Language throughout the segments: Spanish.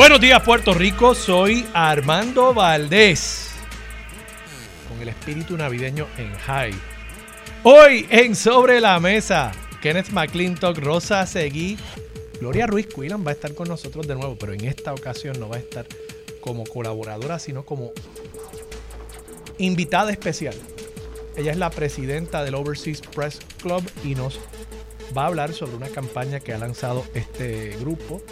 Buenos días Puerto Rico, soy Armando Valdés, con el espíritu navideño en high. Hoy en Sobre la Mesa, Kenneth McClintock, Rosa Seguí, Gloria Ruiz Quillan va a estar con nosotros de nuevo, pero en esta ocasión no va a estar como colaboradora, sino como invitada especial. Ella es la presidenta del Overseas Press Club y nos va a hablar sobre una campaña que ha lanzado este grupo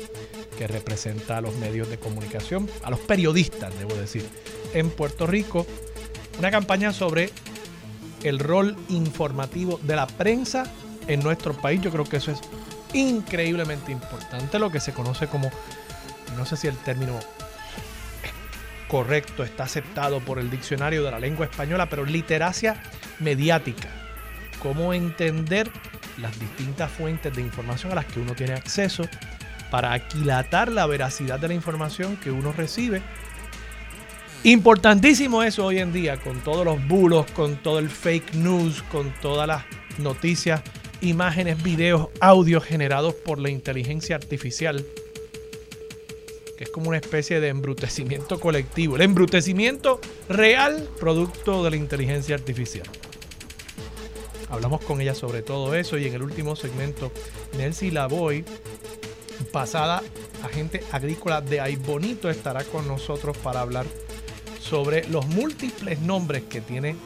que representa a los medios de comunicación, a los periodistas, debo decir, en Puerto Rico. Una campaña sobre el rol informativo de la prensa en nuestro país. Yo creo que eso es increíblemente importante, lo que se conoce como, no sé si el término correcto está aceptado por el diccionario de la lengua española, pero literacia mediática. Cómo entender las distintas fuentes de información a las que uno tiene acceso para aquilatar la veracidad de la información que uno recibe. Importantísimo eso hoy en día, con todos los bulos, con todo el fake news, con todas las noticias, imágenes, videos, audios generados por la inteligencia artificial, que es como una especie de embrutecimiento colectivo, el embrutecimiento real producto de la inteligencia artificial. Hablamos con ella sobre todo eso y en el último segmento, Nancy Lavoy pasada agente agrícola de Aybonito estará con nosotros para hablar sobre los múltiples nombres que tiene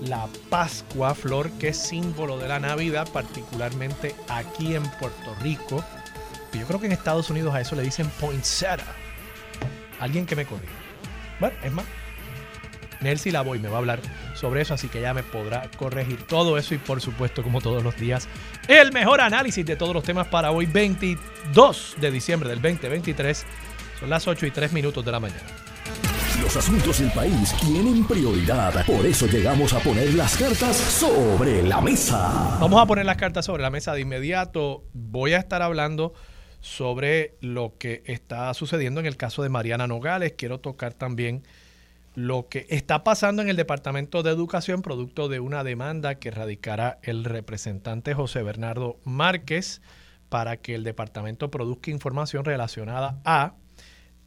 la Pascua, flor que es símbolo de la Navidad, particularmente aquí en Puerto Rico. Yo creo que en Estados Unidos a eso le dicen poinsettia. Alguien que me corrija. Bueno, es más, Nelcy Lavoy me va a hablar sobre eso, así que ya me podrá corregir todo eso y por supuesto, como todos los días, el mejor análisis de todos los temas para hoy, 22 de diciembre del 2023. Son las 8 y 3 minutos de la mañana. Los asuntos del país tienen prioridad, por eso llegamos a poner las cartas sobre la mesa. Vamos a poner las cartas sobre la mesa de inmediato. Voy a estar hablando sobre lo que está sucediendo en el caso de Mariana Nogales. Quiero tocar también lo que está pasando en el Departamento de Educación producto de una demanda que radicará el representante José Bernardo Márquez para que el departamento produzca información relacionada a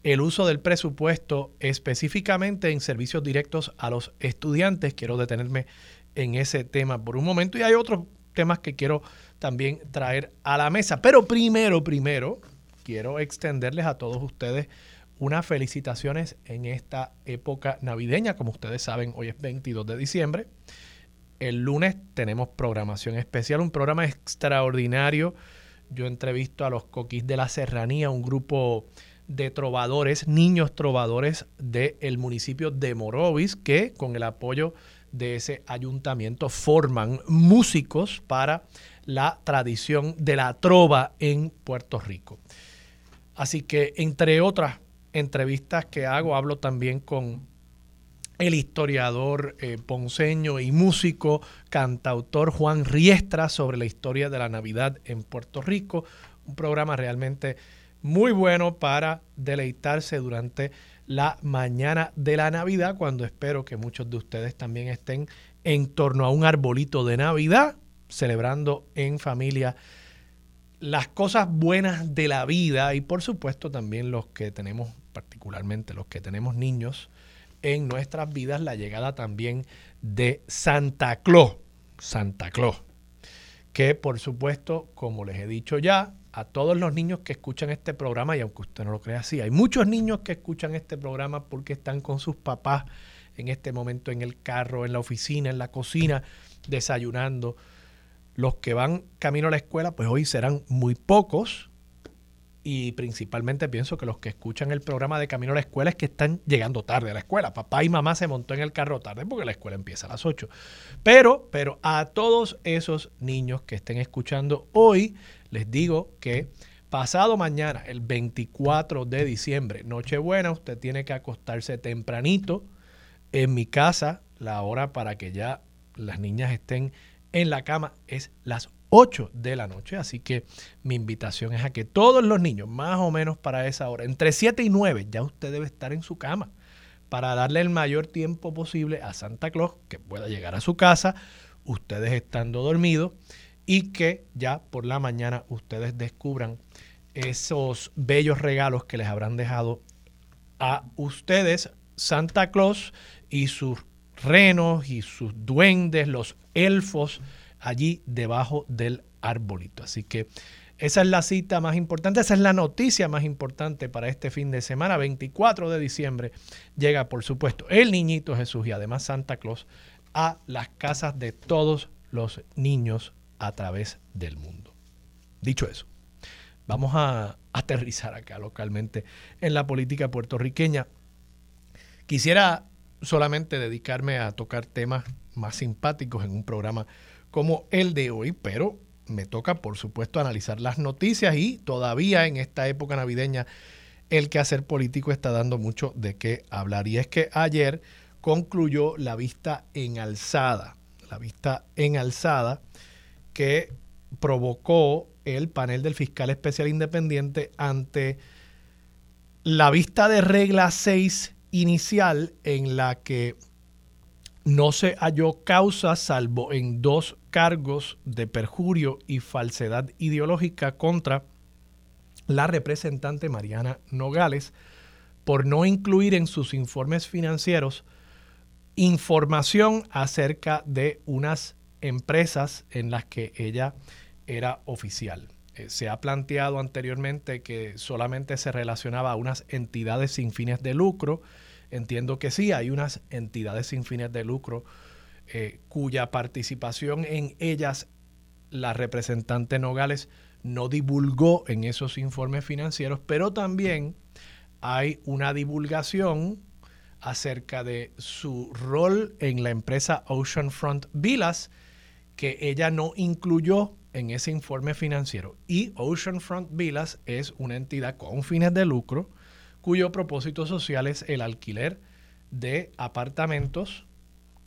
el uso del presupuesto específicamente en servicios directos a los estudiantes. Quiero detenerme en ese tema por un momento y hay otros temas que quiero también traer a la mesa. Pero primero, primero, quiero extenderles a todos ustedes unas felicitaciones en esta época navideña. Como ustedes saben, hoy es 22 de diciembre. El lunes tenemos programación especial, un programa extraordinario. Yo entrevisto a los Coquis de la Serranía, un grupo de trovadores, niños trovadores del municipio de Morovis, que con el apoyo de ese ayuntamiento forman músicos para la tradición de la trova en Puerto Rico. Así que, entre otras entrevistas que hago, hablo también con el historiador eh, ponceño y músico, cantautor Juan Riestra sobre la historia de la Navidad en Puerto Rico. Un programa realmente muy bueno para deleitarse durante la mañana de la Navidad, cuando espero que muchos de ustedes también estén en torno a un arbolito de Navidad, celebrando en familia las cosas buenas de la vida y por supuesto también los que tenemos particularmente los que tenemos niños, en nuestras vidas la llegada también de Santa Claus. Santa Claus. Que por supuesto, como les he dicho ya, a todos los niños que escuchan este programa, y aunque usted no lo crea así, hay muchos niños que escuchan este programa porque están con sus papás en este momento en el carro, en la oficina, en la cocina, desayunando. Los que van camino a la escuela, pues hoy serán muy pocos, y principalmente pienso que los que escuchan el programa de Camino a la Escuela es que están llegando tarde a la escuela. Papá y mamá se montó en el carro tarde porque la escuela empieza a las 8. Pero, pero a todos esos niños que estén escuchando hoy, les digo que Pasado mañana, el 24 de diciembre, Nochebuena, usted tiene que acostarse tempranito en mi casa. La hora para que ya las niñas estén en la cama es las 8 de la noche. Así que mi invitación es a que todos los niños, más o menos para esa hora, entre 7 y 9, ya usted debe estar en su cama para darle el mayor tiempo posible a Santa Claus que pueda llegar a su casa, ustedes estando dormidos y que ya por la mañana ustedes descubran esos bellos regalos que les habrán dejado a ustedes Santa Claus y sus renos y sus duendes, los elfos, allí debajo del arbolito. Así que esa es la cita más importante, esa es la noticia más importante para este fin de semana. 24 de diciembre llega, por supuesto, el niñito Jesús y además Santa Claus a las casas de todos los niños a través del mundo. Dicho eso, vamos a aterrizar acá localmente en la política puertorriqueña. Quisiera solamente dedicarme a tocar temas más simpáticos en un programa como el de hoy, pero me toca, por supuesto, analizar las noticias y todavía en esta época navideña el quehacer político está dando mucho de qué hablar. Y es que ayer concluyó la vista en alzada, la vista en alzada que provocó el panel del fiscal especial independiente ante la vista de regla 6 inicial en la que no se halló causa salvo en dos cargos de perjurio y falsedad ideológica contra la representante Mariana Nogales por no incluir en sus informes financieros información acerca de unas empresas en las que ella era oficial. Eh, se ha planteado anteriormente que solamente se relacionaba a unas entidades sin fines de lucro, Entiendo que sí, hay unas entidades sin fines de lucro eh, cuya participación en ellas la representante Nogales no divulgó en esos informes financieros, pero también hay una divulgación acerca de su rol en la empresa Oceanfront Villas que ella no incluyó en ese informe financiero. Y Oceanfront Villas es una entidad con fines de lucro cuyo propósito social es el alquiler de apartamentos,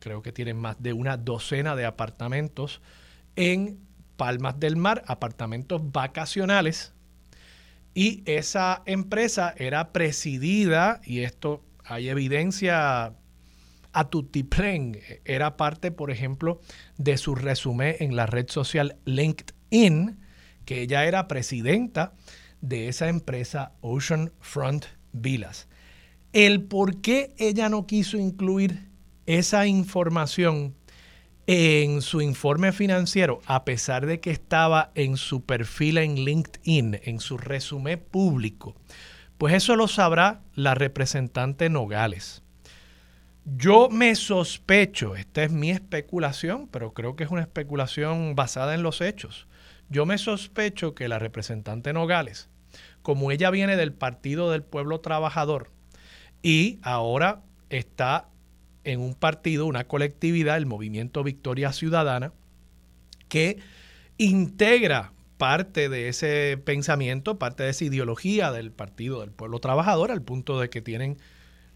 creo que tienen más de una docena de apartamentos en Palmas del Mar, apartamentos vacacionales. Y esa empresa era presidida, y esto hay evidencia a Tutiplen, era parte, por ejemplo, de su resumen en la red social LinkedIn, que ella era presidenta de esa empresa Oceanfront Vilas. El por qué ella no quiso incluir esa información en su informe financiero, a pesar de que estaba en su perfil en LinkedIn, en su resumen público, pues eso lo sabrá la representante Nogales. Yo me sospecho, esta es mi especulación, pero creo que es una especulación basada en los hechos. Yo me sospecho que la representante Nogales como ella viene del Partido del Pueblo Trabajador y ahora está en un partido, una colectividad, el Movimiento Victoria Ciudadana, que integra parte de ese pensamiento, parte de esa ideología del Partido del Pueblo Trabajador, al punto de que tienen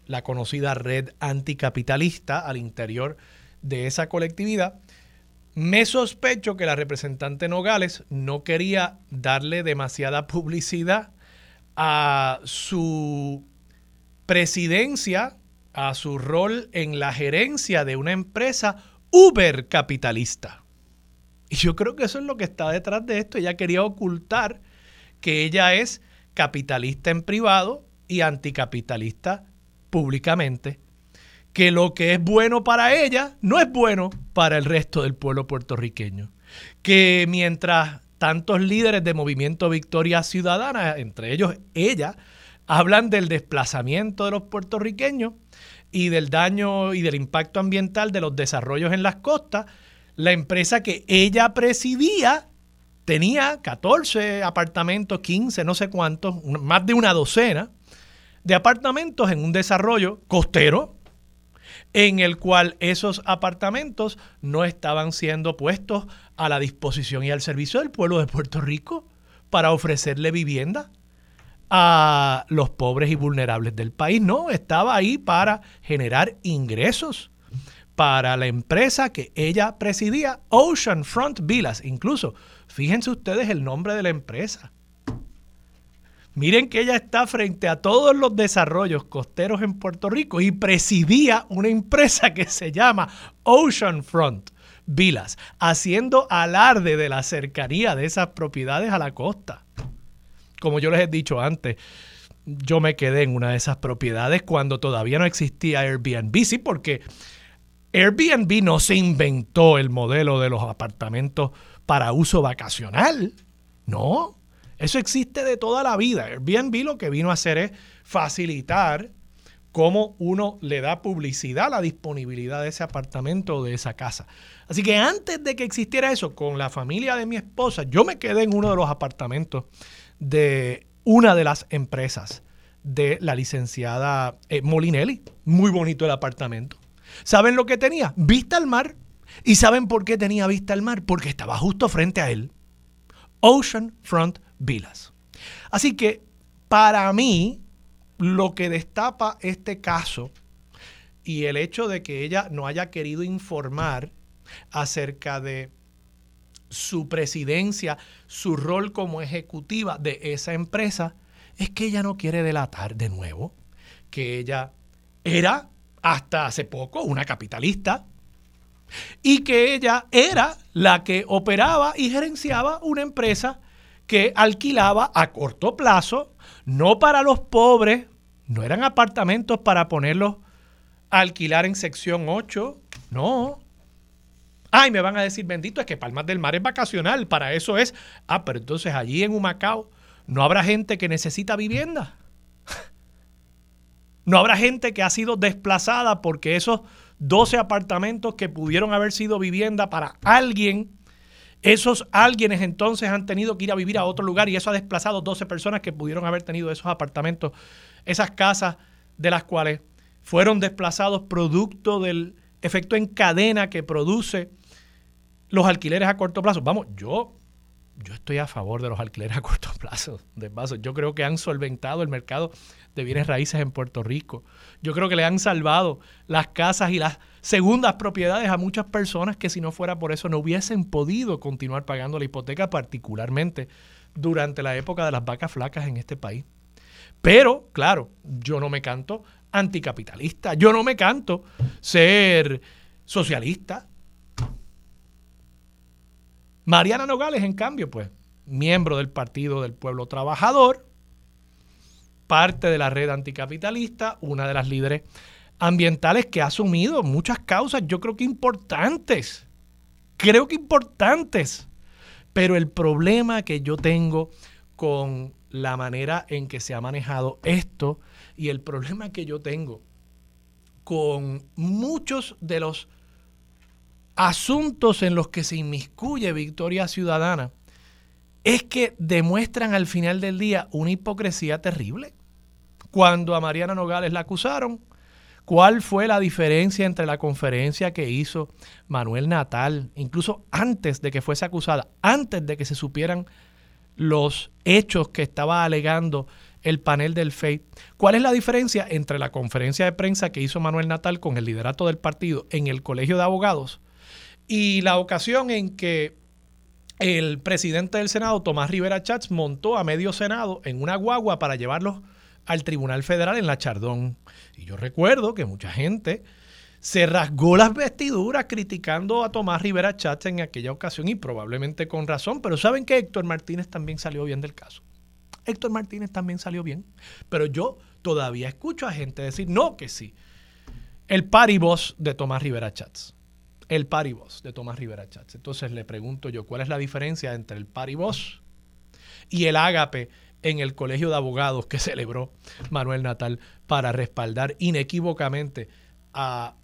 la conocida red anticapitalista al interior de esa colectividad. Me sospecho que la representante Nogales no quería darle demasiada publicidad a su presidencia, a su rol en la gerencia de una empresa uber capitalista. Y yo creo que eso es lo que está detrás de esto. Ella quería ocultar que ella es capitalista en privado y anticapitalista públicamente. Que lo que es bueno para ella no es bueno para el resto del pueblo puertorriqueño. Que mientras tantos líderes de Movimiento Victoria Ciudadana, entre ellos ella, hablan del desplazamiento de los puertorriqueños y del daño y del impacto ambiental de los desarrollos en las costas. La empresa que ella presidía tenía 14 apartamentos, 15, no sé cuántos, más de una docena de apartamentos en un desarrollo costero en el cual esos apartamentos no estaban siendo puestos a la disposición y al servicio del pueblo de Puerto Rico para ofrecerle vivienda a los pobres y vulnerables del país. No, estaba ahí para generar ingresos para la empresa que ella presidía, Ocean Front Villas. Incluso, fíjense ustedes el nombre de la empresa. Miren que ella está frente a todos los desarrollos costeros en Puerto Rico y presidía una empresa que se llama Ocean Front Villas, haciendo alarde de la cercanía de esas propiedades a la costa. Como yo les he dicho antes, yo me quedé en una de esas propiedades cuando todavía no existía Airbnb, sí, porque Airbnb no se inventó el modelo de los apartamentos para uso vacacional. No, eso existe de toda la vida. Airbnb lo que vino a hacer es facilitar cómo uno le da publicidad a la disponibilidad de ese apartamento o de esa casa. Así que antes de que existiera eso, con la familia de mi esposa, yo me quedé en uno de los apartamentos de una de las empresas de la licenciada eh, Molinelli. Muy bonito el apartamento. ¿Saben lo que tenía? Vista al mar. ¿Y saben por qué tenía vista al mar? Porque estaba justo frente a él. Ocean Front Villas. Así que para mí, lo que destapa este caso y el hecho de que ella no haya querido informar acerca de su presidencia, su rol como ejecutiva de esa empresa, es que ella no quiere delatar de nuevo que ella era hasta hace poco una capitalista y que ella era la que operaba y gerenciaba una empresa que alquilaba a corto plazo, no para los pobres, no eran apartamentos para ponerlos a alquilar en sección 8, no. Ay, me van a decir, bendito, es que Palmas del Mar es vacacional, para eso es. Ah, pero entonces allí en Humacao no habrá gente que necesita vivienda. No habrá gente que ha sido desplazada porque esos 12 apartamentos que pudieron haber sido vivienda para alguien, esos alguienes entonces han tenido que ir a vivir a otro lugar y eso ha desplazado 12 personas que pudieron haber tenido esos apartamentos, esas casas de las cuales fueron desplazados producto del efecto en cadena que produce los alquileres a corto plazo. Vamos, yo yo estoy a favor de los alquileres a corto plazo. De paso, yo creo que han solventado el mercado de bienes raíces en Puerto Rico. Yo creo que le han salvado las casas y las segundas propiedades a muchas personas que si no fuera por eso no hubiesen podido continuar pagando la hipoteca, particularmente durante la época de las vacas flacas en este país. Pero, claro, yo no me canto anticapitalista, yo no me canto ser socialista, Mariana Nogales, en cambio, pues, miembro del Partido del Pueblo Trabajador, parte de la red anticapitalista, una de las líderes ambientales que ha asumido muchas causas, yo creo que importantes, creo que importantes, pero el problema que yo tengo con la manera en que se ha manejado esto y el problema que yo tengo con muchos de los asuntos en los que se inmiscuye Victoria Ciudadana es que demuestran al final del día una hipocresía terrible. Cuando a Mariana Nogales la acusaron, ¿cuál fue la diferencia entre la conferencia que hizo Manuel Natal, incluso antes de que fuese acusada, antes de que se supieran los hechos que estaba alegando el panel del FEI? ¿Cuál es la diferencia entre la conferencia de prensa que hizo Manuel Natal con el liderato del partido en el Colegio de Abogados? Y la ocasión en que el presidente del Senado, Tomás Rivera Chats, montó a medio Senado en una guagua para llevarlos al Tribunal Federal en la Chardón. Y yo recuerdo que mucha gente se rasgó las vestiduras criticando a Tomás Rivera Chats en aquella ocasión y probablemente con razón, pero saben que Héctor Martínez también salió bien del caso. Héctor Martínez también salió bien, pero yo todavía escucho a gente decir no que sí. El paribos de Tomás Rivera Chats el paribos de Tomás Rivera Chats. Entonces le pregunto yo, ¿cuál es la diferencia entre el paribos y el ágape en el colegio de abogados que celebró Manuel Natal para respaldar inequívocamente a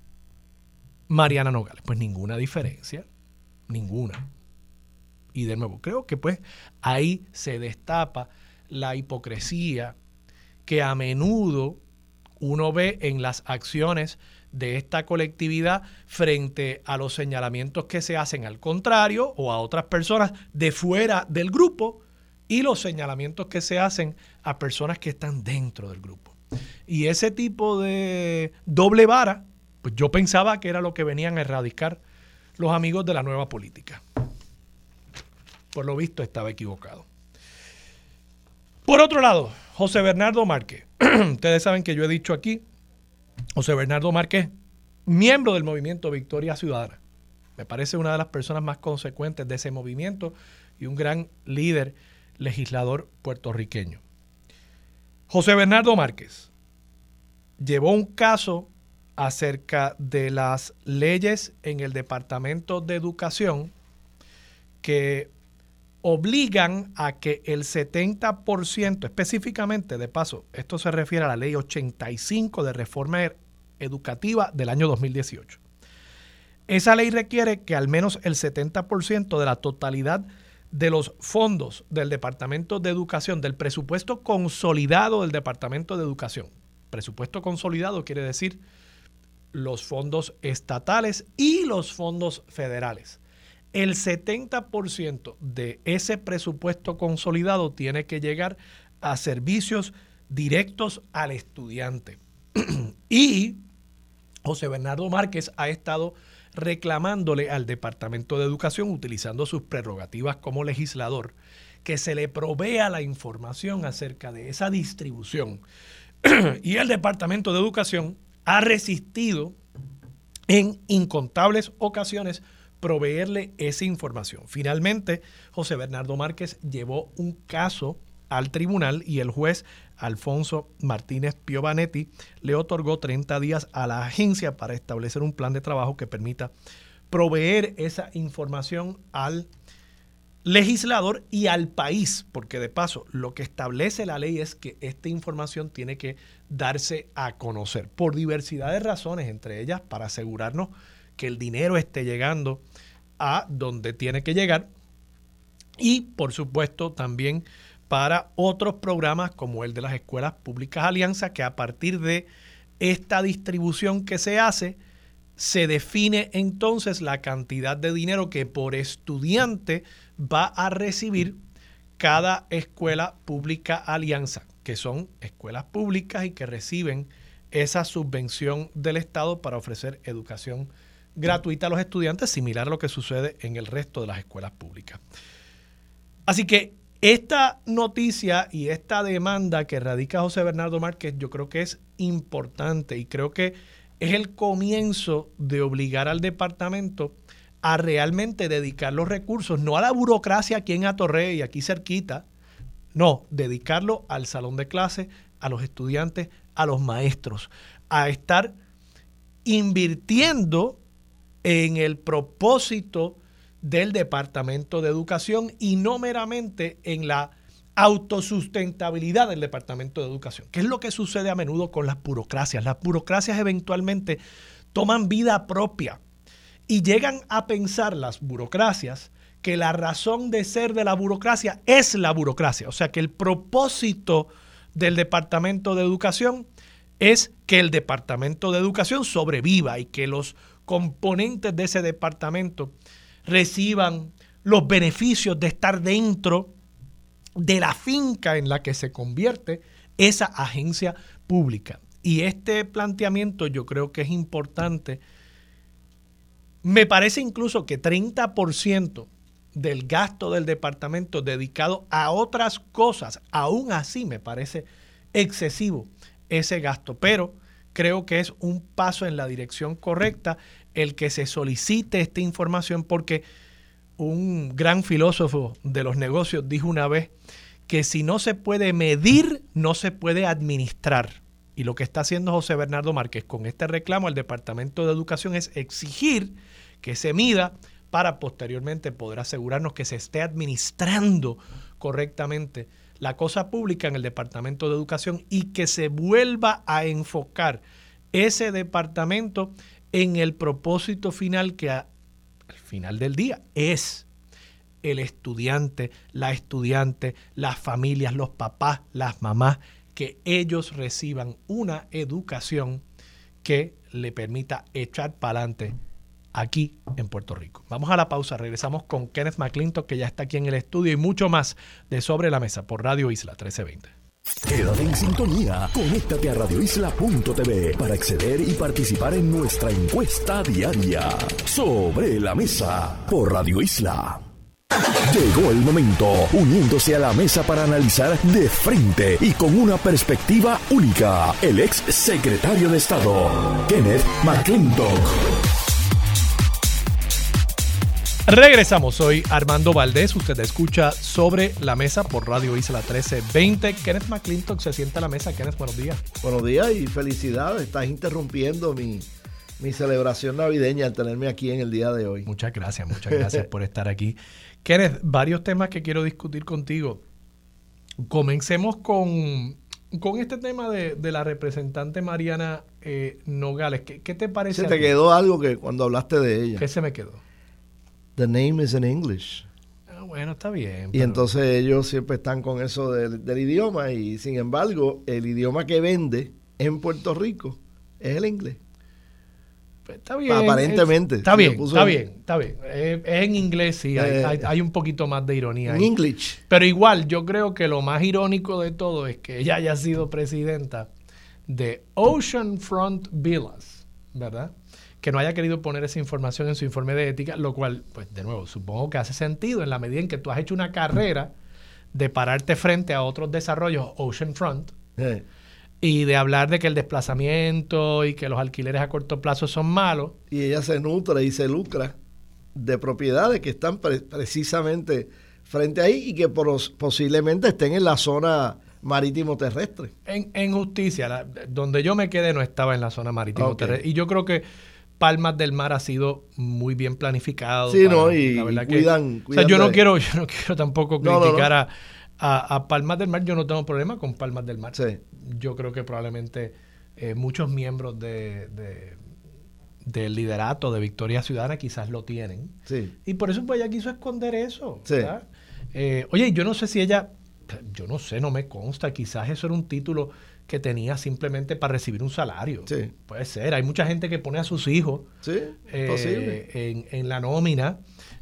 Mariana Nogales? Pues ninguna diferencia, ninguna. Y de nuevo, creo que pues ahí se destapa la hipocresía que a menudo uno ve en las acciones de esta colectividad frente a los señalamientos que se hacen al contrario o a otras personas de fuera del grupo y los señalamientos que se hacen a personas que están dentro del grupo. Y ese tipo de doble vara, pues yo pensaba que era lo que venían a erradicar los amigos de la nueva política. Por lo visto estaba equivocado. Por otro lado, José Bernardo Márquez. Ustedes saben que yo he dicho aquí, José Bernardo Márquez, miembro del movimiento Victoria Ciudadana. Me parece una de las personas más consecuentes de ese movimiento y un gran líder legislador puertorriqueño. José Bernardo Márquez llevó un caso acerca de las leyes en el Departamento de Educación que obligan a que el 70%, específicamente, de paso, esto se refiere a la ley 85 de reforma educativa del año 2018. Esa ley requiere que al menos el 70% de la totalidad de los fondos del Departamento de Educación, del presupuesto consolidado del Departamento de Educación. Presupuesto consolidado quiere decir los fondos estatales y los fondos federales. El 70% de ese presupuesto consolidado tiene que llegar a servicios directos al estudiante. y José Bernardo Márquez ha estado reclamándole al Departamento de Educación, utilizando sus prerrogativas como legislador, que se le provea la información acerca de esa distribución. y el Departamento de Educación ha resistido en incontables ocasiones proveerle esa información. Finalmente, José Bernardo Márquez llevó un caso al tribunal y el juez Alfonso Martínez Piovanetti le otorgó 30 días a la agencia para establecer un plan de trabajo que permita proveer esa información al legislador y al país, porque de paso lo que establece la ley es que esta información tiene que darse a conocer por diversidad de razones, entre ellas para asegurarnos que el dinero esté llegando a donde tiene que llegar. Y por supuesto también para otros programas como el de las escuelas públicas Alianza, que a partir de esta distribución que se hace, se define entonces la cantidad de dinero que por estudiante va a recibir cada escuela pública alianza, que son escuelas públicas y que reciben esa subvención del Estado para ofrecer educación gratuita a los estudiantes, similar a lo que sucede en el resto de las escuelas públicas. Así que esta noticia y esta demanda que radica José Bernardo Márquez, yo creo que es importante y creo que es el comienzo de obligar al departamento a realmente dedicar los recursos, no a la burocracia aquí en Atorrey y aquí cerquita, no, dedicarlo al salón de clase, a los estudiantes, a los maestros, a estar invirtiendo en el propósito del Departamento de Educación y no meramente en la autosustentabilidad del Departamento de Educación, que es lo que sucede a menudo con las burocracias. Las burocracias eventualmente toman vida propia y llegan a pensar las burocracias que la razón de ser de la burocracia es la burocracia, o sea que el propósito del Departamento de Educación es que el Departamento de Educación sobreviva y que los componentes de ese departamento reciban los beneficios de estar dentro de la finca en la que se convierte esa agencia pública. Y este planteamiento yo creo que es importante. Me parece incluso que 30% del gasto del departamento dedicado a otras cosas, aún así me parece excesivo ese gasto, pero creo que es un paso en la dirección correcta el que se solicite esta información porque un gran filósofo de los negocios dijo una vez que si no se puede medir, no se puede administrar. Y lo que está haciendo José Bernardo Márquez con este reclamo al Departamento de Educación es exigir que se mida para posteriormente poder asegurarnos que se esté administrando correctamente la cosa pública en el Departamento de Educación y que se vuelva a enfocar ese departamento en el propósito final que al final del día es el estudiante, la estudiante, las familias, los papás, las mamás, que ellos reciban una educación que le permita echar para adelante aquí en Puerto Rico. Vamos a la pausa, regresamos con Kenneth McClintock que ya está aquí en el estudio y mucho más de Sobre la Mesa por Radio Isla 1320. Quédate en sintonía, conéctate a radioisla.tv para acceder y participar en nuestra encuesta diaria. Sobre la Mesa por Radio Isla. Llegó el momento, uniéndose a la mesa para analizar de frente y con una perspectiva única, el ex secretario de Estado, Kenneth McClintock. Regresamos, soy Armando Valdés, usted escucha sobre la mesa por Radio Isla 1320. Kenneth McClintock se sienta a la mesa. Kenneth, buenos días. Buenos días y felicidades, estás interrumpiendo mi, mi celebración navideña al tenerme aquí en el día de hoy. Muchas gracias, muchas gracias por estar aquí. Kenneth, varios temas que quiero discutir contigo. Comencemos con, con este tema de, la representante Mariana eh, Nogales. ¿Qué, te parece? Se te quedó algo que cuando hablaste de ella. ¿Qué se me quedó? The name is in English. Ah, bueno, está bien. Y entonces ellos siempre están con eso del, idioma y sin embargo el idioma que vende en Puerto Rico es el inglés. Pues está bien. Aparentemente. está, bien está bien, está bien, Es, en inglés, sí, hay, eh, hay, un poquito más de ironía. En English. Pero igual, yo creo que lo más irónico de todo es que ella haya sido presidenta de Oceanfront Villas, ¿verdad? Que no haya querido poner esa información en su informe de ética, lo cual, pues de nuevo, supongo que hace sentido en la medida en que tú has hecho una carrera de pararte frente a otros desarrollos Oceanfront y de hablar de que el desplazamiento y que los alquileres a corto plazo son malos. Y ella se nutre y se lucra de propiedades que están precisamente frente ahí y que posiblemente estén en la zona marítimo terrestre. En, justicia, donde yo me quedé no estaba en la zona marítimo terrestre. Y yo creo que Palmas del Mar ha sido muy bien planificado. Sí, no, y, cuidan, O sea, yo no, quiero, yo no quiero tampoco criticar A, a, Palmas del Mar. Yo no tengo problema con Palmas del Mar. Sí yo creo que probablemente eh, muchos miembros de, del liderato de Victoria Ciudadana quizás lo tienen. Y por eso pues ella quiso esconder eso. Eh, oye, yo no sé si ella, yo no sé, no me consta, quizás eso era un título que tenía simplemente para recibir un salario. Puede ser, hay mucha gente que pone a sus hijos eh, en, en la nómina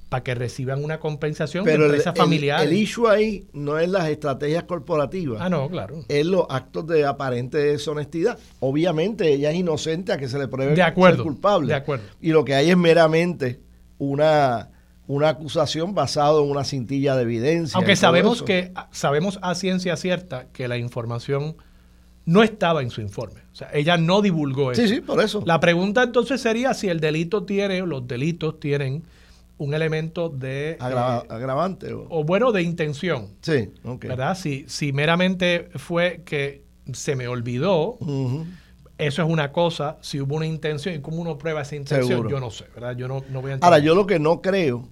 para que reciban una compensación Pero de empresas familiares. El, issue ahí no es las estrategias corporativas. Ah, no, claro. Es los actos de aparente deshonestidad. Obviamente ella es inocente a que se le pruebe de acuerdo, culpable. De acuerdo. Y lo que hay es meramente una, una acusación basada en una cintilla de evidencia. Aunque sabemos que sabemos a ciencia cierta que la información no estaba en su informe. O sea, ella no divulgó eso. Sí, sí, por eso. La pregunta entonces sería si el delito tiene, o los delitos tienen un elemento de... Eh, agravante. O, bueno, de intención. Sí, ¿Verdad? Si, si meramente fue que se me olvidó, eso es una cosa. Si hubo una intención, ¿y cómo uno prueba esa intención? Yo no sé, ¿verdad? Yo no, voy a entender. Ahora, yo lo que no creo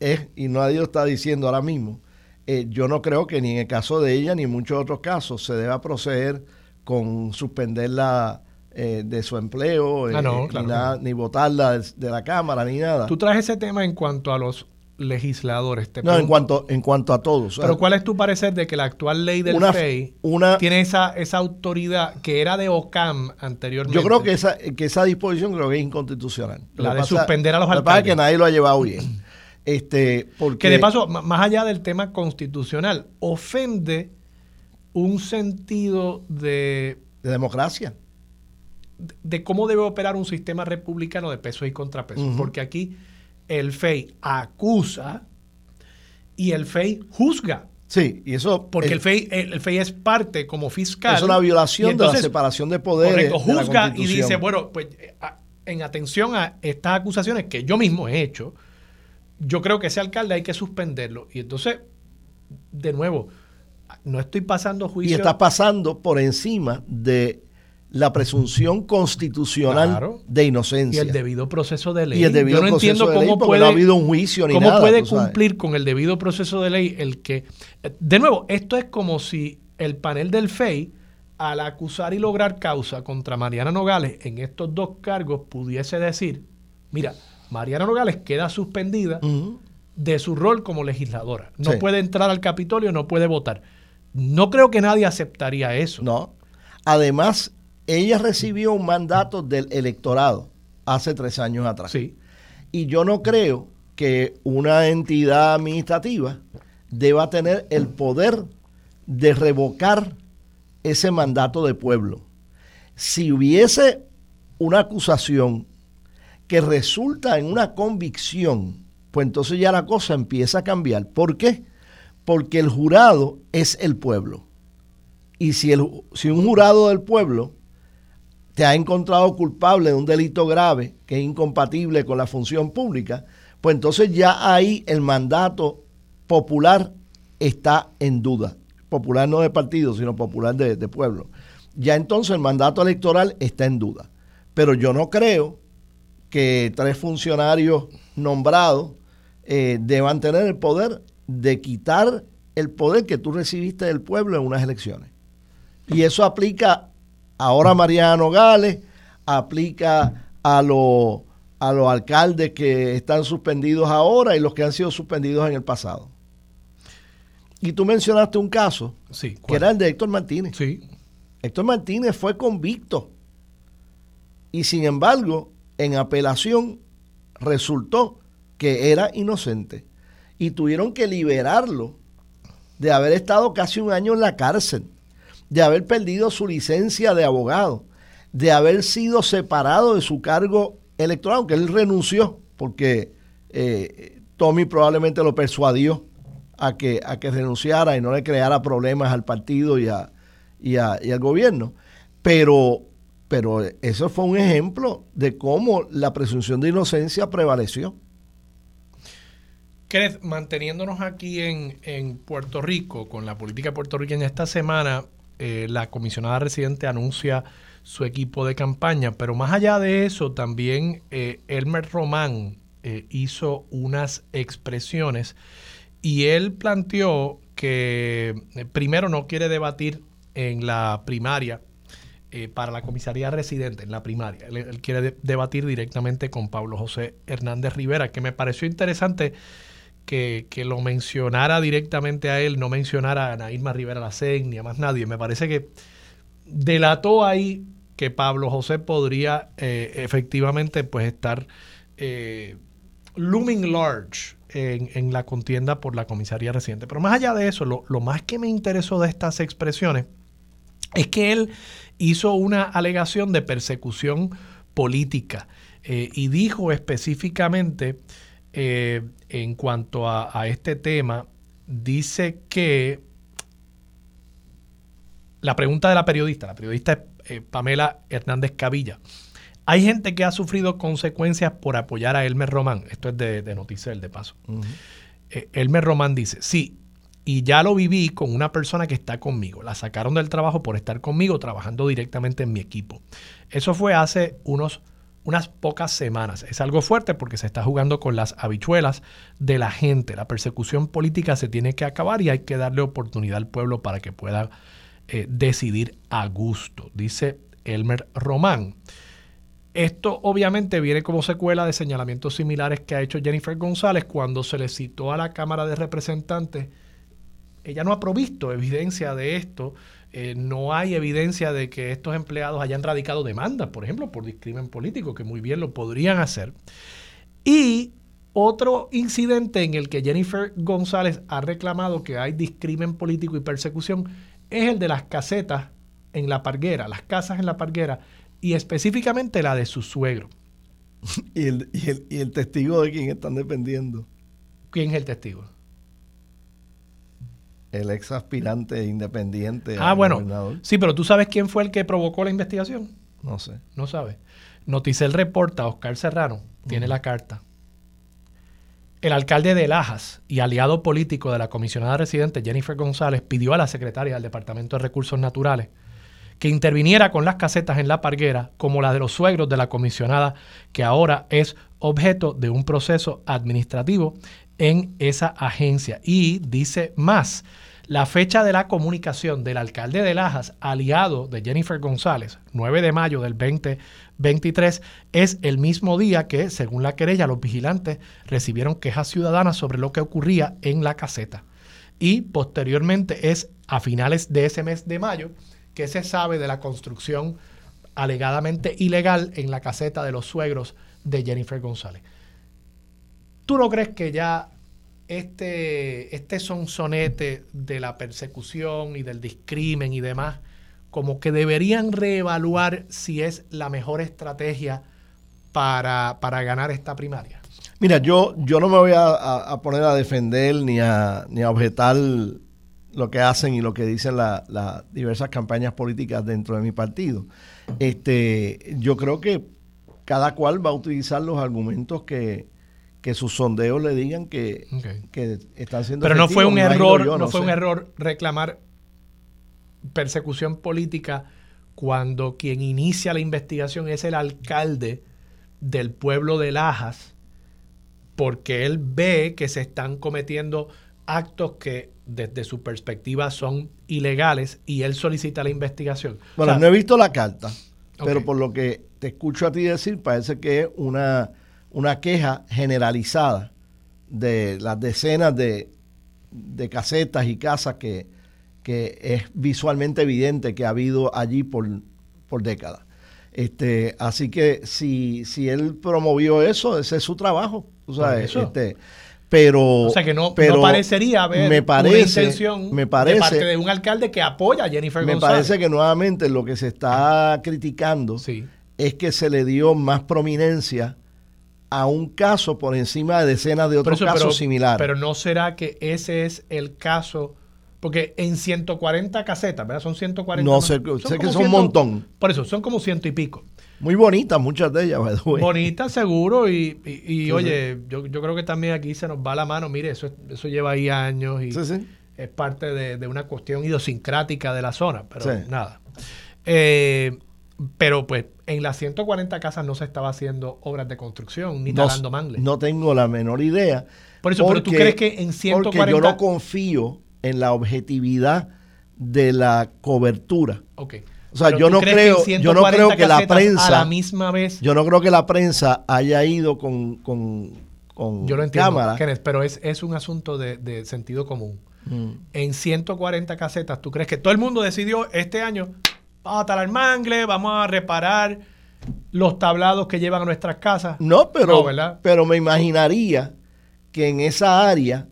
es, y nadie lo está diciendo ahora mismo, eh, yo no creo que ni en el caso de ella ni en muchos otros casos se deba proceder con suspender la eh, de su empleo, ah, ni, votarla de, la Cámara, ni nada. Tú traes ese tema en cuanto a los legisladores. no, en cuanto, en cuanto a todos. Pero ¿cuál es tu parecer de que la actual ley del FEI tiene esa, esa autoridad que era de OCAM anteriormente? Yo creo que esa, que esa disposición creo que es inconstitucional. La de suspender a los alcaldes. Lo que que nadie lo ha llevado bien. Este, porque, que de paso, más allá del tema constitucional, ofende un sentido de... De democracia de cómo debe operar un sistema republicano de pesos y contrapesos. Porque aquí el FEI acusa y el FEI juzga. Sí, y eso. Porque el, FEI, el, FEI es parte como fiscal. Es una violación de la separación de poderes. Correcto, juzga y dice, bueno, pues en atención a estas acusaciones que yo mismo he hecho, yo creo que ese alcalde hay que suspenderlo. Y entonces, de nuevo, no estoy pasando juicio. Y está pasando por encima de la presunción constitucional de inocencia. Y el debido proceso de ley. Y el debido Yo no entiendo cómo puede, no ha habido un juicio ni cómo puede cumplir con el debido proceso de ley el que... De nuevo, esto es como si el panel del FEI, al acusar y lograr causa contra Mariana Nogales en estos dos cargos, pudiese decir, mira, Mariana Nogales queda suspendida de su rol como legisladora. No puede entrar al Capitolio, no puede votar. No creo que nadie aceptaría eso. No. Además, ella recibió un mandato del electorado hace tres años atrás. Sí. Y yo no creo que una entidad administrativa deba tener el poder de revocar ese mandato de pueblo. Si hubiese una acusación que resulta en una convicción, pues entonces ya la cosa empieza a cambiar. ¿Por qué? Porque el jurado es el pueblo. Y si, el, si un jurado del pueblo te ha encontrado culpable de un delito grave que es incompatible con la función pública, pues entonces ya ahí el mandato popular está en duda. Popular no de partido, sino popular de, pueblo. Ya entonces el mandato electoral está en duda. Pero yo no creo que tres funcionarios nombrados eh, deban tener el poder de quitar el poder que tú recibiste del pueblo en unas elecciones. Y eso aplica ahora a Mariano Nogales, aplica a los a los alcaldes que están suspendidos ahora y los que han sido suspendidos en el pasado. Y tú mencionaste un caso, sí, que era el de Héctor Martínez. Sí. Héctor Martínez fue convicto y sin embargo en apelación resultó que era inocente y tuvieron que liberarlo de haber estado casi un año en la cárcel, de haber perdido su licencia de abogado, de haber sido separado de su cargo electoral, aunque él renunció, porque eh, Tommy probablemente lo persuadió a que, a que renunciara y no le creara problemas al partido y, a, y, al gobierno. Pero, pero eso fue un ejemplo de cómo la presunción de inocencia prevaleció. Kenneth, manteniéndonos aquí en, en, Puerto Rico, con la política puertorriqueña, esta semana eh, la comisionada residente anuncia su equipo de campaña. Pero más allá de eso, también eh, Elmer Román eh, hizo unas expresiones y él planteó que eh, primero no quiere debatir en la primaria para la comisaría residente, en la primaria. Él, quiere debatir directamente con Pablo José Hernández Rivera, que me pareció interesante que, que, lo mencionara directamente a él, no mencionara a Ana Irma Rivera Lacen ni a más nadie. Me parece que delató ahí que Pablo José podría eh, efectivamente pues estar eh, looming large en, la contienda por la comisaría reciente. Pero más allá de eso, lo, más que me interesó de estas expresiones es que él hizo una alegación de persecución política eh, y dijo específicamente en cuanto a, a este tema, dice que la pregunta de la periodista, la periodista eh, Pamela Hernández Cavilla. Hay gente que ha sufrido consecuencias por apoyar a Elmer Román. Esto es de, de Noticel, de paso. Eh, Elmer Román dice, sí, y ya lo viví con una persona que está conmigo. La sacaron del trabajo por estar conmigo trabajando directamente en mi equipo. Eso fue hace unos, unas pocas semanas. Es algo fuerte porque se está jugando con las habichuelas de la gente. La persecución política se tiene que acabar y hay que darle oportunidad al pueblo para que pueda eh, decidir a gusto, dice Elmer Román. Esto obviamente viene como secuela de señalamientos similares que ha hecho Jennifer González cuando se le citó a la Cámara de Representantes. Ella no ha provisto evidencia de esto. Eh, no hay evidencia de que estos empleados hayan radicado demandas, por ejemplo, por discrimen político, que muy bien lo podrían hacer. Y otro incidente en el que Jennifer González ha reclamado que hay discrimen político y persecución es el de las casetas en la parguera, las casas en la parguera, y específicamente la de su suegro. ¿Y el, y el, testigo de quién están dependiendo? ¿Quién es el testigo? El ex aspirante independiente. Ah, bueno. Sí, pero tú sabes quién fue el que provocó la investigación. No sé. No sabes. Noticel reporta, Oscar Serrano, tiene la carta el alcalde de Lajas y aliado político de la comisionada residente Jennifer González pidió a la secretaria del Departamento de Recursos Naturales que interviniera con las casetas en la parguera, como la de los suegros de la comisionada, que ahora es objeto de un proceso administrativo en esa agencia. Y dice más, la fecha de la comunicación del alcalde de Lajas, aliado de Jennifer González, 9 de mayo del 2023, es el mismo día que, según la querella, los vigilantes recibieron quejas ciudadanas sobre lo que ocurría en la caseta. Y posteriormente es a finales de ese mes de mayo que se sabe de la construcción alegadamente ilegal en la caseta de los suegros de Jennifer González. ¿Tú no crees que ya este, este sonsonete de la persecución y del discrimen y demás, como que deberían reevaluar si es la mejor estrategia para, ganar esta primaria? Mira, yo, yo no me voy a, poner a defender ni a, ni a objetar lo que hacen y lo que dicen las diversas campañas políticas dentro de mi partido. Este, yo creo que cada cual va a utilizar los argumentos que, sus sondeos le digan que, están siendo Pero no fue un error, no, fue un error reclamar persecución política cuando quien inicia la investigación es el alcalde del pueblo de Lajas, porque él ve que se están cometiendo actos que desde su perspectiva son ilegales y él solicita la investigación. Bueno, no he visto la carta, pero por lo que te escucho a ti decir, parece que es una, una queja generalizada de las decenas de, casetas y casas que, que, es visualmente evidente que ha habido allí por, por décadas. Este, así que si, si él promovió eso, ese es su trabajo. O sea, este, pero, o sea que no, parecería haber me parece, una intención me parece, de parte de un alcalde que apoya a Jennifer me González. Me parece que nuevamente lo que se está criticando es que se le dio más prominencia a un caso por encima de decenas de otros casos similares. Pero no será que ese es el caso, porque en 140 casetas, ¿verdad? Son 140. No, sé, sé que son un montón. Por eso, son como ciento y pico. Muy bonitas muchas de ellas, Bonitas, seguro. Y, oye, Yo, yo, creo que también aquí se nos va la mano. Mire, eso, eso lleva ahí años y es parte de, una cuestión idiosincrática de la zona. Pero nada. Eh, pero pues en las 140 casas no se estaba haciendo obras de construcción ni no, talando mangles. No tengo la menor idea. Por eso, pero tú crees que en 140 Porque yo no confío en la objetividad de la cobertura. Ok. O sea, yo no creo, yo no creo que la prensa a la misma vez. Yo no creo que la prensa haya ido con, con, con yo lo entiendo, cámara. pero es, es un asunto de, sentido común. Mm. En 140 casetas, ¿tú crees que todo el mundo decidió este año vamos a talar mangle, vamos a reparar los tablados que llevan a nuestras casas? No, pero, pero me imaginaría que en esa área,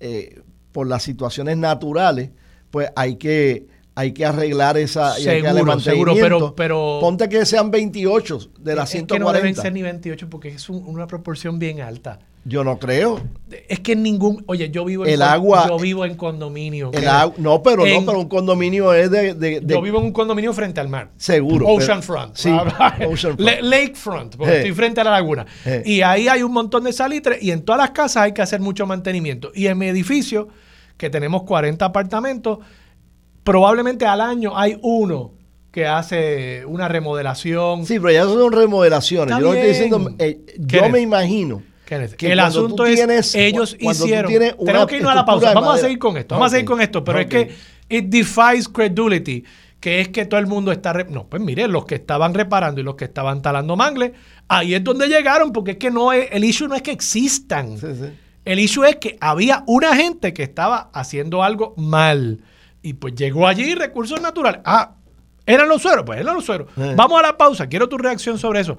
eh, por las situaciones naturales, pues hay que hay que arreglar esa seguro, seguro, pero, pero ponte que sean 28 de las 140. Es que no deben ser ni 28 porque es una proporción bien alta. Yo no creo. Es que ningún, oye, yo vivo en el agua, yo vivo en condominio. El no, pero no, pero un condominio es de, Yo vivo en un condominio frente al mar. Seguro. Oceanfront. Sí, ocean Lakefront, porque estoy frente a la laguna. Y ahí hay un montón de salitre y en todas las casas hay que hacer mucho mantenimiento. Y en mi edificio, que tenemos 40 apartamentos, probablemente al año hay uno que hace una remodelación. Sí, pero ya son remodelaciones. yo estoy diciendo, eh, yo me imagino. El asunto es, ellos hicieron. Tenemos que irnos a la pausa. Vamos a seguir con esto. Vamos a seguir con esto. Pero es que it defies credulity. Que es que todo el mundo está. no, pues mire, los que estaban reparando y los que estaban talando mangle, ahí es donde llegaron, porque es que no es, el issue no es que existan. El issue es que había una gente que estaba haciendo algo mal. Y pues llegó allí recursos naturales. Ah, ¿eran los sueros? Pues eran los sueros. Eh. Vamos a la pausa. Quiero tu reacción sobre eso.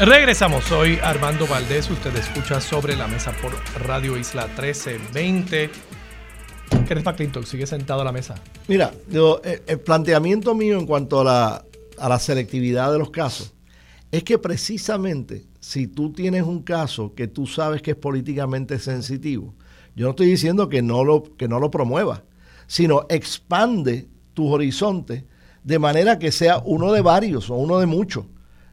Regresamos, soy Armando Valdés, usted escucha Sobre la Mesa por Radio Isla 1320. Kenneth McClintock sigue sentado a la mesa. Mira, eh, el planteamiento mío en cuanto a la, a la selectividad de los casos es que precisamente si tú tienes un caso que tú sabes que es políticamente sensitivo, yo no estoy diciendo que no lo, que no lo promuevas, sino expande tus horizontes de manera que sea uno de varios o uno de muchos.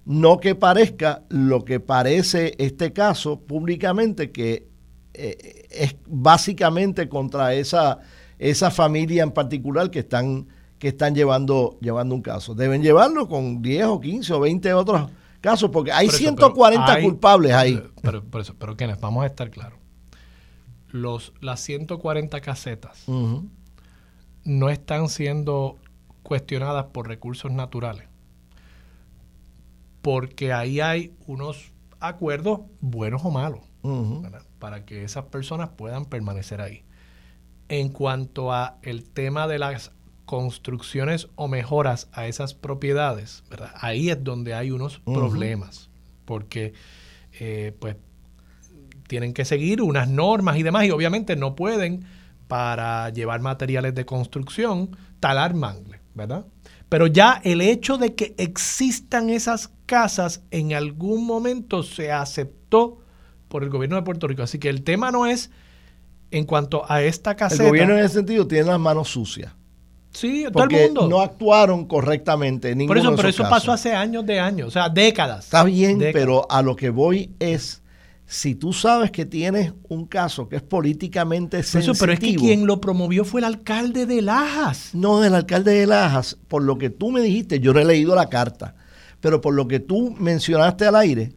No que parezca lo que parece este caso públicamente, que eh, es básicamente contra esa, esa familia en particular que están, que están llevando, llevando un caso. Deben llevarlo con 10 o 15 o 20 otros casos, porque hay 140 culpables ahí. Pero, por eso, pero Kenneth, vamos a estar claros. los, las 140 casetas no están siendo cuestionadas por recursos naturales. Porque ahí hay unos acuerdos buenos o malos para que esas personas puedan permanecer ahí. En cuanto a el tema de las construcciones o mejoras a esas propiedades, ahí es donde hay unos problemas, porque eh, pues tienen que seguir unas normas y demás, y obviamente no pueden, para llevar materiales de construcción, talar mangle, ¿verdad? Pero ya el hecho de que existan esas casas en algún momento se aceptó por el gobierno de Puerto Rico. Así que el tema no es en cuanto a esta caseta. El gobierno en ese sentido tiene las manos sucias. Sí, todo el mundo. no actuaron correctamente. En Por eso, pero eso pasó hace años de años, o sea, décadas. Está bien, pero a lo que voy es si tú sabes que tienes un caso que es políticamente sensitivo. Eso, pero es que quien lo promovió fue el alcalde de Lajas. No, el alcalde de Lajas, por lo que tú me dijiste, yo no he leído la carta, pero por lo que tú mencionaste al aire,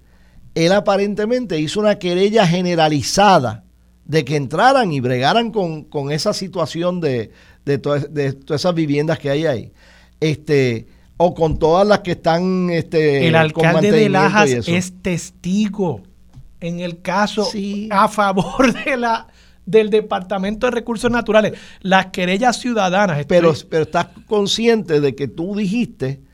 él aparentemente hizo una querella generalizada de que entraran y bregaran con, esa situación de, de, todas esas viviendas que hay ahí. Este, o con todas las que están este, el alcalde de Lajas es testigo en el caso a favor de la del Departamento de Recursos Naturales, las querellas ciudadanas. Pero, pero estás consciente de que tú dijiste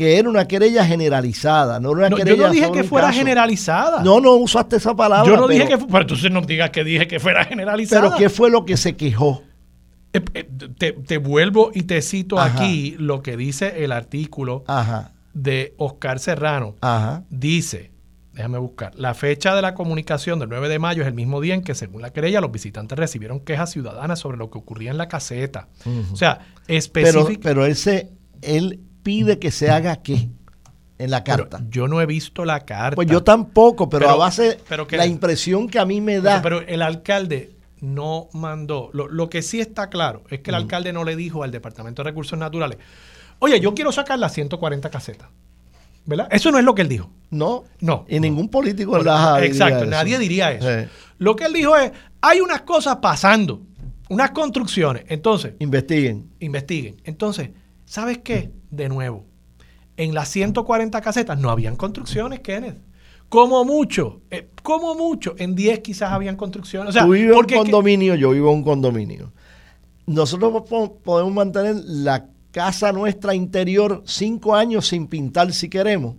que era una querella generalizada, no una querella Yo no dije que fuera generalizada. No, no usaste esa palabra. Yo no dije que pero entonces no digas que dije que fuera generalizada. Pero ¿qué fue lo que se quejó? Eh, eh, te, vuelvo y te cito aquí lo que dice el artículo de Oscar Serrano. Ajá. Dice, déjame buscar, la fecha de la comunicación del 9 de mayo es el mismo día en que, según la querella, los visitantes recibieron quejas ciudadanas sobre lo que ocurría en la caseta. O sea, específicamente... Pero, él, se, él pide que se haga qué en la carta. yo no he visto la carta. Pues yo tampoco, pero, a base pero la impresión que a mí me da. Pero el alcalde no mandó. Lo, que sí está claro es que el alcalde no le dijo al Departamento de Recursos Naturales, oye, yo quiero sacar las 140 casetas. ¿Verdad? Eso no es lo que él dijo. No. No. Y ningún político en la Exacto, nadie diría eso. Lo que él dijo es, hay unas cosas pasando, unas construcciones. Entonces. Investiguen. Investiguen. Entonces, ¿sabes qué? De nuevo, en las 140 casetas no habían construcciones, Kenneth. Como mucho, eh, como mucho, en 10 quizás habían construcciones. O sea, Tú vives en un condominio, yo vivo en un condominio. Nosotros podemos mantener la casa nuestra interior cinco años sin pintar si queremos,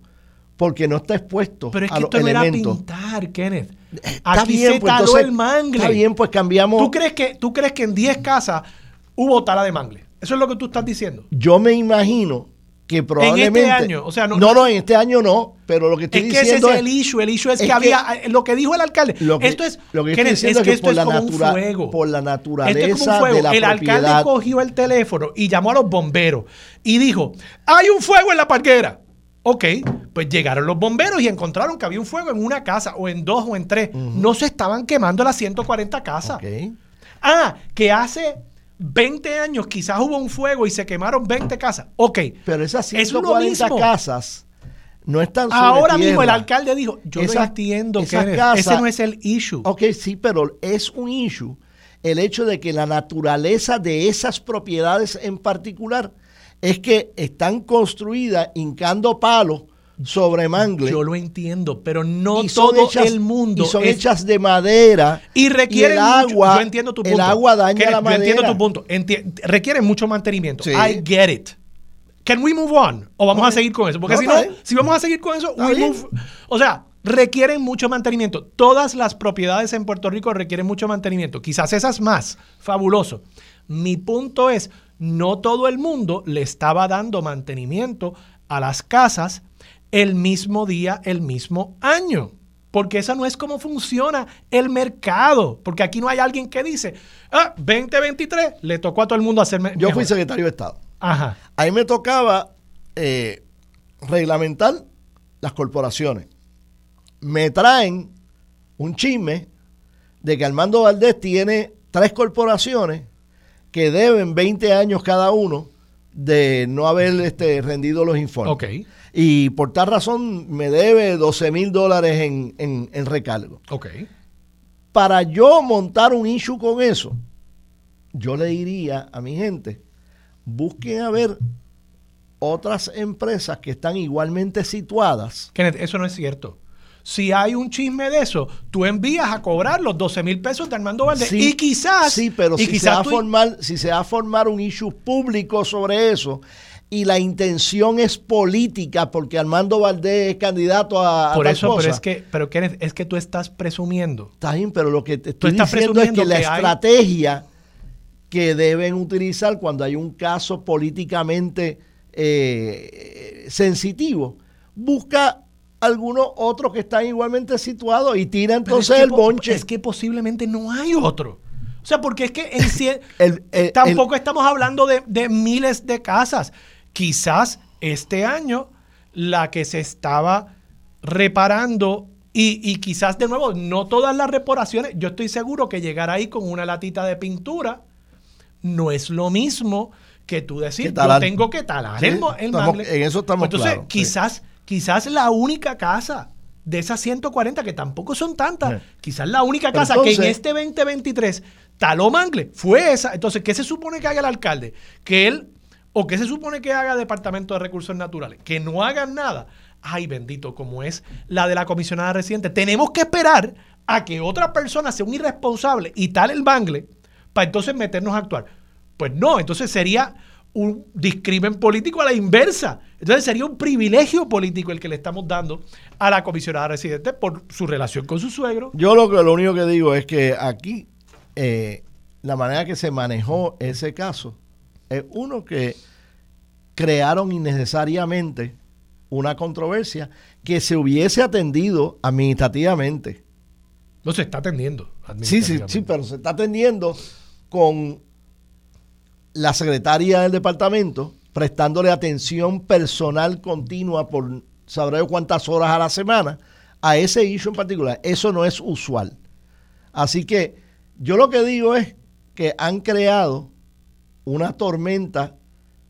porque no está expuesto Pero es que esto no era pintar, Kenneth. Está Aquí bien, se pues, taló el mangle. Está bien, pues cambiamos. ¿Tú crees que, tú crees que en 10 casas hubo tala de mangle? Eso es lo que tú estás diciendo. Yo me imagino que probablemente. En este año, o sea, no, no, en este año no, pero lo que estoy diciendo. Es que ese es el issue. El issue es, que, había. Lo que dijo el alcalde. esto es. Lo que estoy diciendo es que, esto es como un fuego. Por la naturaleza esto es como un fuego. el alcalde cogió el teléfono y llamó a los bomberos y dijo: Hay un fuego en la parquera. Ok, pues llegaron los bomberos y encontraron que había un fuego en una casa, o en dos, o en tres. No se estaban quemando las 140 casas. Okay. Ah, que hace 20 años quizás hubo un fuego y se quemaron 20 casas. Ok. Pero esas 140 casas no están sobre Ahora mismo el alcalde dijo, yo no entiendo que ese no es el issue. Ok, sí, pero es un issue el hecho de que la naturaleza de esas propiedades en particular es que están construidas hincando palos sobre mangle. Yo lo entiendo, pero no todo el mundo. Y son hechas de madera. Y requieren el agua. yo entiendo tu punto. El agua daña la madera. Yo entiendo tu punto. requieren mucho mantenimiento. I get it. Can we move on? O vamos a seguir con eso. Porque si no, si vamos a seguir con eso, we move, o sea, requieren mucho mantenimiento. Todas las propiedades en Puerto Rico requieren mucho mantenimiento. Quizás esas más. Fabuloso. Mi punto es, no todo el mundo le estaba dando mantenimiento a las casas el mismo día, el mismo año. Porque esa no es como funciona el mercado. Porque aquí no hay alguien que dice, ah, 2023 le tocó a todo el mundo hacerme. Yo fui secretario de Estado. Ajá. Ahí me tocaba eh, reglamentar las corporaciones. Me traen un chisme de que Armando Valdés tiene tres corporaciones que deben 20 años cada uno de no haber este, rendido los informes. Y por tal razón me debe 12 mil dólares en, en, recargo. Ok. para yo montar un issue con eso, yo le diría a mi gente, busquen a ver otras empresas que están igualmente situadas. Kenneth, eso no es cierto. Si hay un chisme de eso, tú envías a cobrar los 12 mil pesos de Armando Valdés. y quizás. Sí, pero si, se va a formar, si se va a formar un issue público sobre eso y la intención es política porque Armando Valdés es candidato a. Por eso, pero es que, pero Kenneth, es que tú estás presumiendo. Está bien, pero lo que te estoy diciendo es que, la estrategia que deben utilizar cuando hay un caso políticamente eh, sensitivo, busca algunos otros que están igualmente situados y tira entonces el bonche. Es que posiblemente no hay otro. O sea, porque es que en tampoco estamos hablando de, de, miles de casas. Quizás este año la que se estaba reparando y, y, quizás de nuevo, no todas las reparaciones, yo estoy seguro que llegar ahí con una latita de pintura no es lo mismo que tú decir, yo tengo que talar el, En eso estamos Entonces, quizás, quizás la única casa de esas 140, que tampoco son tantas, quizás la única casa que en este 2023 taló mangle fue esa. Entonces, ¿qué se supone que haga el alcalde? Que él, o qué se supone que haga Departamento de Recursos Naturales, que no hagan nada. Ay, bendito, como es la de la comisionada residente. Tenemos que esperar a que otra persona sea un irresponsable y tal el mangle para entonces meternos a actuar. Pues no, entonces sería un discrimen político a la inversa. Entonces sería un privilegio político el que le estamos dando a la comisionada residente por su relación con su suegro. Yo lo que lo único que digo es que aquí eh, la manera que se manejó ese caso es uno que crearon innecesariamente una controversia que se hubiese atendido administrativamente. No se está atendiendo. Sí, sí, sí, pero se está atendiendo con la secretaria del departamento prestándole atención personal continua por sabré cuántas horas a la semana a ese issue en particular. Eso no es usual. Así que yo lo que digo es que han creado una tormenta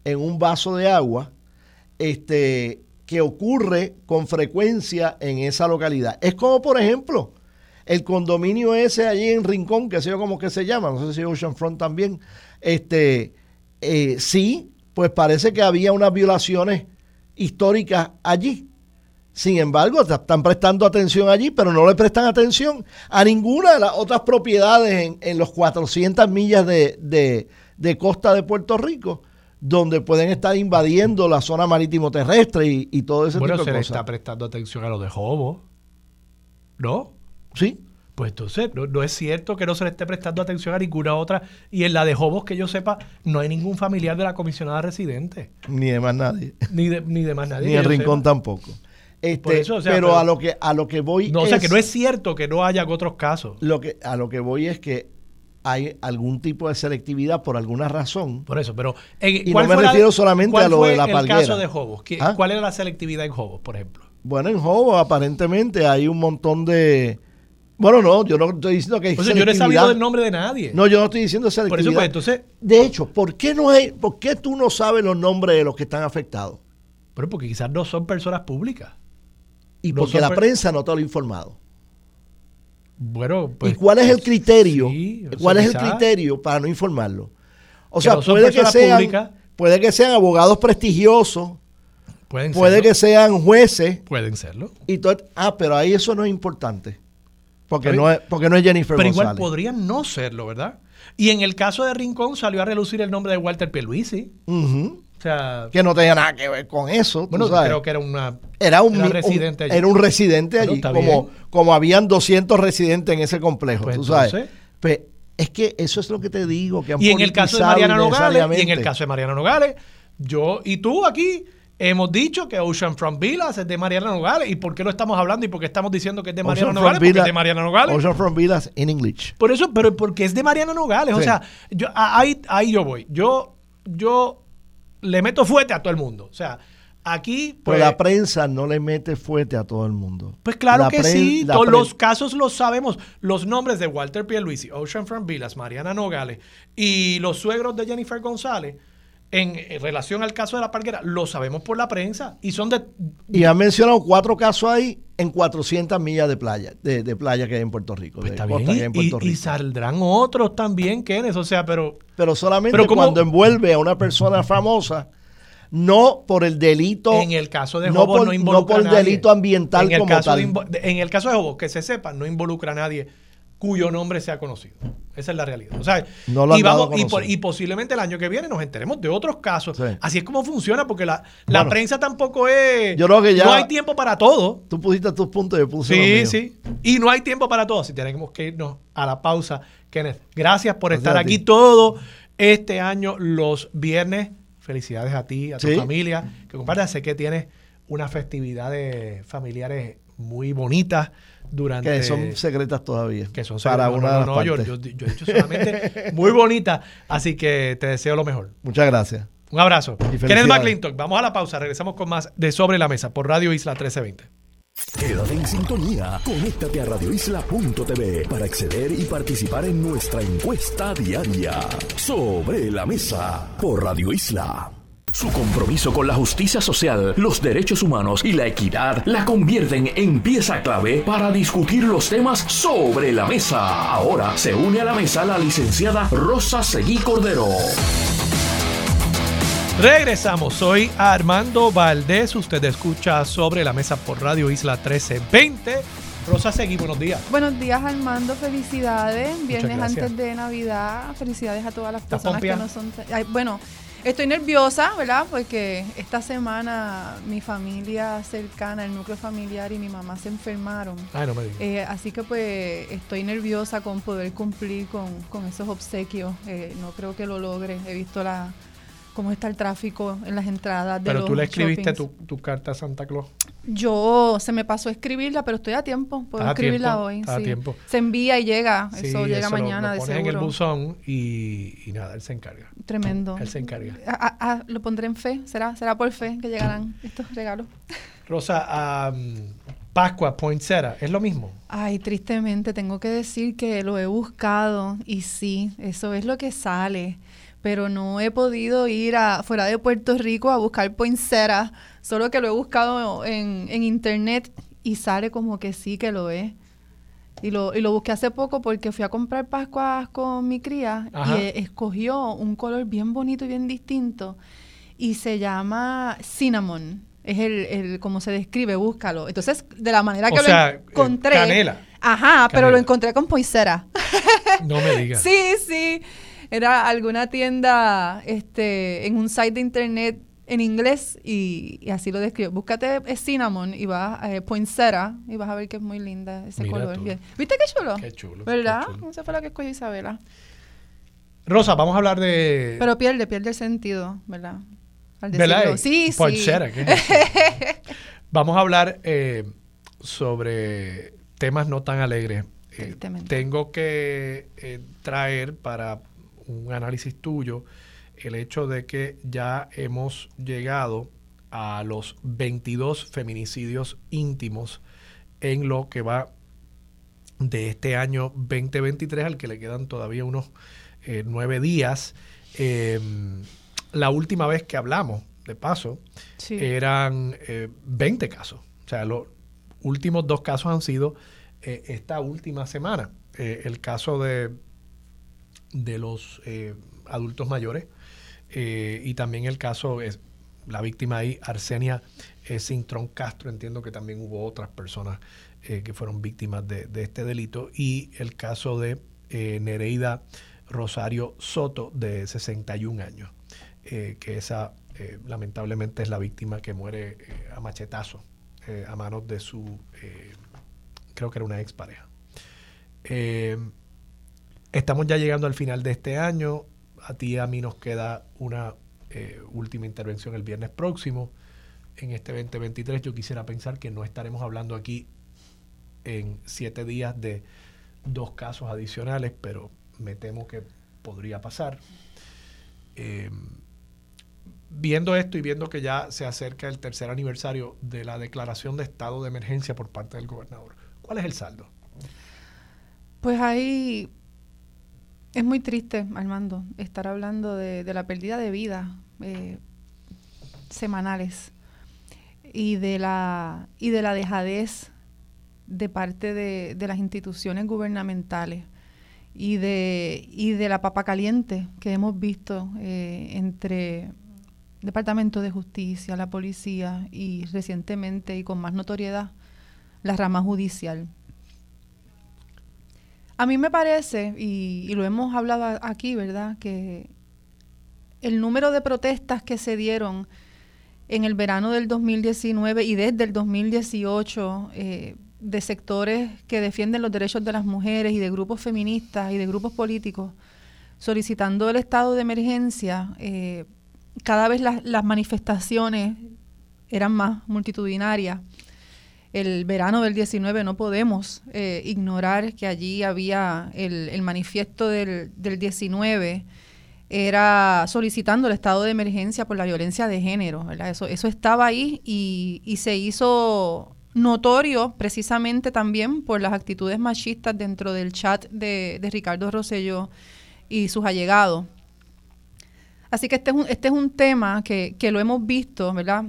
en un vaso de agua este, que ocurre con frecuencia en esa localidad. Es como, por ejemplo, el condominio ese allí en Rincón, que sé yo cómo que se llama, no sé si Ocean Front también, este, eh, sí, pues parece que había unas violaciones históricas allí. Sin embargo, están prestando atención allí, pero no le prestan atención a ninguna de las otras propiedades en, los 400 millas de, costa de Puerto Rico, donde pueden estar invadiendo la zona marítimo terrestre y, todo ese tipo de cosas. Bueno, se le está prestando atención a lo de Jobo, ¿no? Sí. Pues entonces, no, es cierto que no se le esté prestando atención a ninguna otra. Y en la de Jobos, que yo sepa, no hay ningún familiar de la comisionada residente. Ni de más nadie. Ni de, ni de más nadie. Ni el Rincón tampoco. Este, pero, a lo que a lo que voy no, o sea que no es cierto que no haya otros casos lo que a lo que voy es que hay algún tipo de selectividad por alguna razón por eso pero y no me refiero solamente a lo de la palguera el caso de Jobos ¿Ah? ¿cuál era la selectividad en Jobos por ejemplo? bueno en Jobos aparentemente hay un montón de bueno, no, yo no estoy diciendo que hay o sea, yo no he sabido el nombre de nadie. No, yo no estoy diciendo selectividad. Por eso, pues, entonces... De hecho, ¿por qué, no hay, ¿por qué tú no sabes los nombres de los que están afectados? Pero porque quizás no son personas públicas. Y porque la prensa no te lo ha informado. Bueno, pues... ¿Y cuál es el criterio? ¿Cuál es el criterio para no informarlo? O sea, puede, que sean, puede que sean abogados prestigiosos, Pueden puede que sean jueces. Pueden serlo. Y todo, ah, pero ahí eso no es importante. Porque, no es, porque no es Jennifer Pero igual podrían no serlo, ¿verdad? Y en el caso de Rincón salió a relucir el nombre de Walter Pierluisi. Uh o sea, que no tenía nada que ver con eso. Bueno, creo que era una era un, residente allí. Era un residente allí, como, como habían 200 residentes en ese complejo, pues tú sabes. Pues, es que eso es lo que te digo. Que y en el caso de Mariana Nogales, y en el caso de Mariana Nogales, yo y tú aquí Hemos dicho que Ocean Front Villas es de Mariana Nogales. ¿Y por qué lo estamos hablando y por qué estamos diciendo que es de Mariana Nogales? porque es de Mariana Nogales. Ocean Front Villas en English. Por eso, pero porque es de Mariana Nogales. O sea, yo, ahí, ahí yo voy. Yo, yo le meto fuerte a todo el mundo. O sea, aquí. Pues, la prensa no le mete fuerte a todo el mundo. Pues claro que sí. Todos los casos los sabemos. Los nombres de Walter Pierluisi, Ocean Front Villas, Mariana Nogales y los suegros de Jennifer González en relación al caso de la parguera, lo sabemos por la prensa y son de... Y han mencionado cuatro casos ahí en 400 millas de playa, de, playa que hay en Puerto Rico. Pues y, saldrán otros también, Kenneth, o sea, pero... Pero solamente cuando envuelve a una persona famosa, no por el delito... En el caso de no, por, no, por el delito ambiental en el como En el caso de Jobo, que se sepa, no involucra a nadie cuyo nombre sea conocido. Esa es la realidad. O sea, y, vamos, y, posiblemente el año que viene nos enteremos de otros casos. Así es como funciona, porque la, prensa tampoco es. Yo creo que ya. No hay tiempo para todo. Tú pusiste tus puntos y yo puse Sí, sí. Y no hay tiempo para todo. Así tenemos que irnos a la pausa. Kenneth, gracias por estar aquí todo este año, los viernes. Felicidades a ti, a tu familia, que compartas. Sé que tienes unas festividades familiares muy bonitas durante... Que son secretas todavía. Que son secretas. Para una no, yo, he dicho solamente muy bonita, así que te deseo lo mejor. Muchas gracias. Un abrazo. Kenneth McClintock, vamos a la pausa, regresamos con más de Sobre la Mesa por Radio Isla 1320. Quédate en sintonía, conéctate a radioisla.tv para acceder y participar en nuestra encuesta diaria. Sobre la Mesa por Radio Isla. Su compromiso con la justicia social, los derechos humanos y la equidad la convierten en pieza clave para discutir los temas sobre la mesa. Ahora se une a la mesa la licenciada Rosa Seguí Cordero. Regresamos, soy Armando Valdés, usted escucha sobre la mesa por Radio Isla 1320. Rosa Seguí, buenos días. Buenos días Armando, felicidades. Viernes antes de Navidad, felicidades a todas las personas que no son... bueno, Estoy nerviosa, ¿verdad? Porque esta semana mi familia cercana, el núcleo familiar y mi mamá se enfermaron. Ay, no me digas. Eh, así que pues estoy nerviosa con poder cumplir con, esos obsequios. Eh, no creo que lo logre. He visto la cómo está el tráfico en las entradas de Pero tú le escribiste tu, carta a Santa Claus. Yo se me pasó a escribirla, pero estoy a tiempo. Puedo escribirla hoy. A tiempo. Se envía y llega. eso llega mañana, lo, lo en el buzón y, nada, él se encarga. Tremendo. Él se encarga. Ah, ah, lo pondré en fe. Será, será por fe que llegarán estos regalos. Rosa, Pascua, Poinsettia, ¿es lo mismo? Ay, tristemente tengo que decir que lo he buscado y sí, eso es lo que sale pero no he podido ir a, fuera de Puerto Rico a buscar poinsettia, solo que lo he buscado en, en, internet y sale como que sí que lo es. Y lo, y lo busqué hace poco porque fui a comprar Pascuas con mi cría y escogió un color bien bonito y bien distinto y se llama cinnamon. Es el, el como se describe, búscalo. Entonces, de la manera que lo eh, encontré. Canela. Ajá, pero lo encontré con poinsettia. No me digas. sí, sí era alguna tienda este, en un site de internet en inglés y, así lo describo. Búscate cinnamon y vas a eh, poinsettia y vas a ver que es muy linda ese color. ¿Viste qué chulo? Qué chulo. ¿Verdad? No sé fue la que escogió Isabela. Rosa, vamos a hablar de... Pero pierde, pierde el sentido, ¿verdad? Al ¿Verdad? Sí, poinsettia, sí. vamos a hablar eh, sobre temas no tan alegres. Eh, tengo que traer para un análisis tuyo el hecho de que ya hemos llegado a los 22 feminicidios íntimos en lo que va de este año 2023 al que le quedan todavía unos eh, nueve días. Em, la última vez que hablamos, de paso, eran 20 eh, casos. O sea, los últimos dos casos han sido eh, esta última semana. el caso de de los eh, adultos mayores eh, y también el caso es la víctima ahí, Arsenia eh, Cintrón Castro, entiendo que también hubo otras personas que fueron víctimas de, este delito y el caso de Nereida Rosario Soto de 61 años, que esa lamentablemente es la víctima que muere a machetazo a manos de su, creo que era una expareja. Estamos ya llegando al final de este año. A ti y a mí nos queda una eh, última intervención el viernes próximo. En este 2023 yo quisiera pensar que no estaremos hablando aquí en siete días de dos casos adicionales, pero me temo que podría pasar. Em, viendo esto y viendo que ya se acerca el tercer aniversario de la declaración de estado de emergencia por parte del gobernador, ¿cuál es el saldo? Pues hay es muy triste, Armando, estar hablando de, la pérdida de vida eh, semanales y de la y de la dejadez de parte de, las instituciones gubernamentales y de, y de la papa caliente que hemos visto eh, entre Departamento de Justicia, la policía y recientemente y con más notoriedad la rama judicial. A mí me parece, y, y lo hemos hablado aquí, ¿verdad?, que el número de protestas que se dieron en el verano del 2019 y desde el 2018 eh, de sectores que defienden los derechos de las mujeres y de grupos feministas y de grupos políticos solicitando el estado de emergencia, eh, cada vez las manifestaciones eran más multitudinarias. El verano del 19 no podemos eh, ignorar que allí había el, manifiesto del, del 19 era solicitando el estado de emergencia por la violencia de género, ¿verdad? Eso, eso estaba ahí y, y se hizo notorio precisamente también por las actitudes machistas dentro del chat de, de Ricardo Rosselló y sus allegados. Así que este es un, este es un tema que, que lo hemos visto, ¿verdad?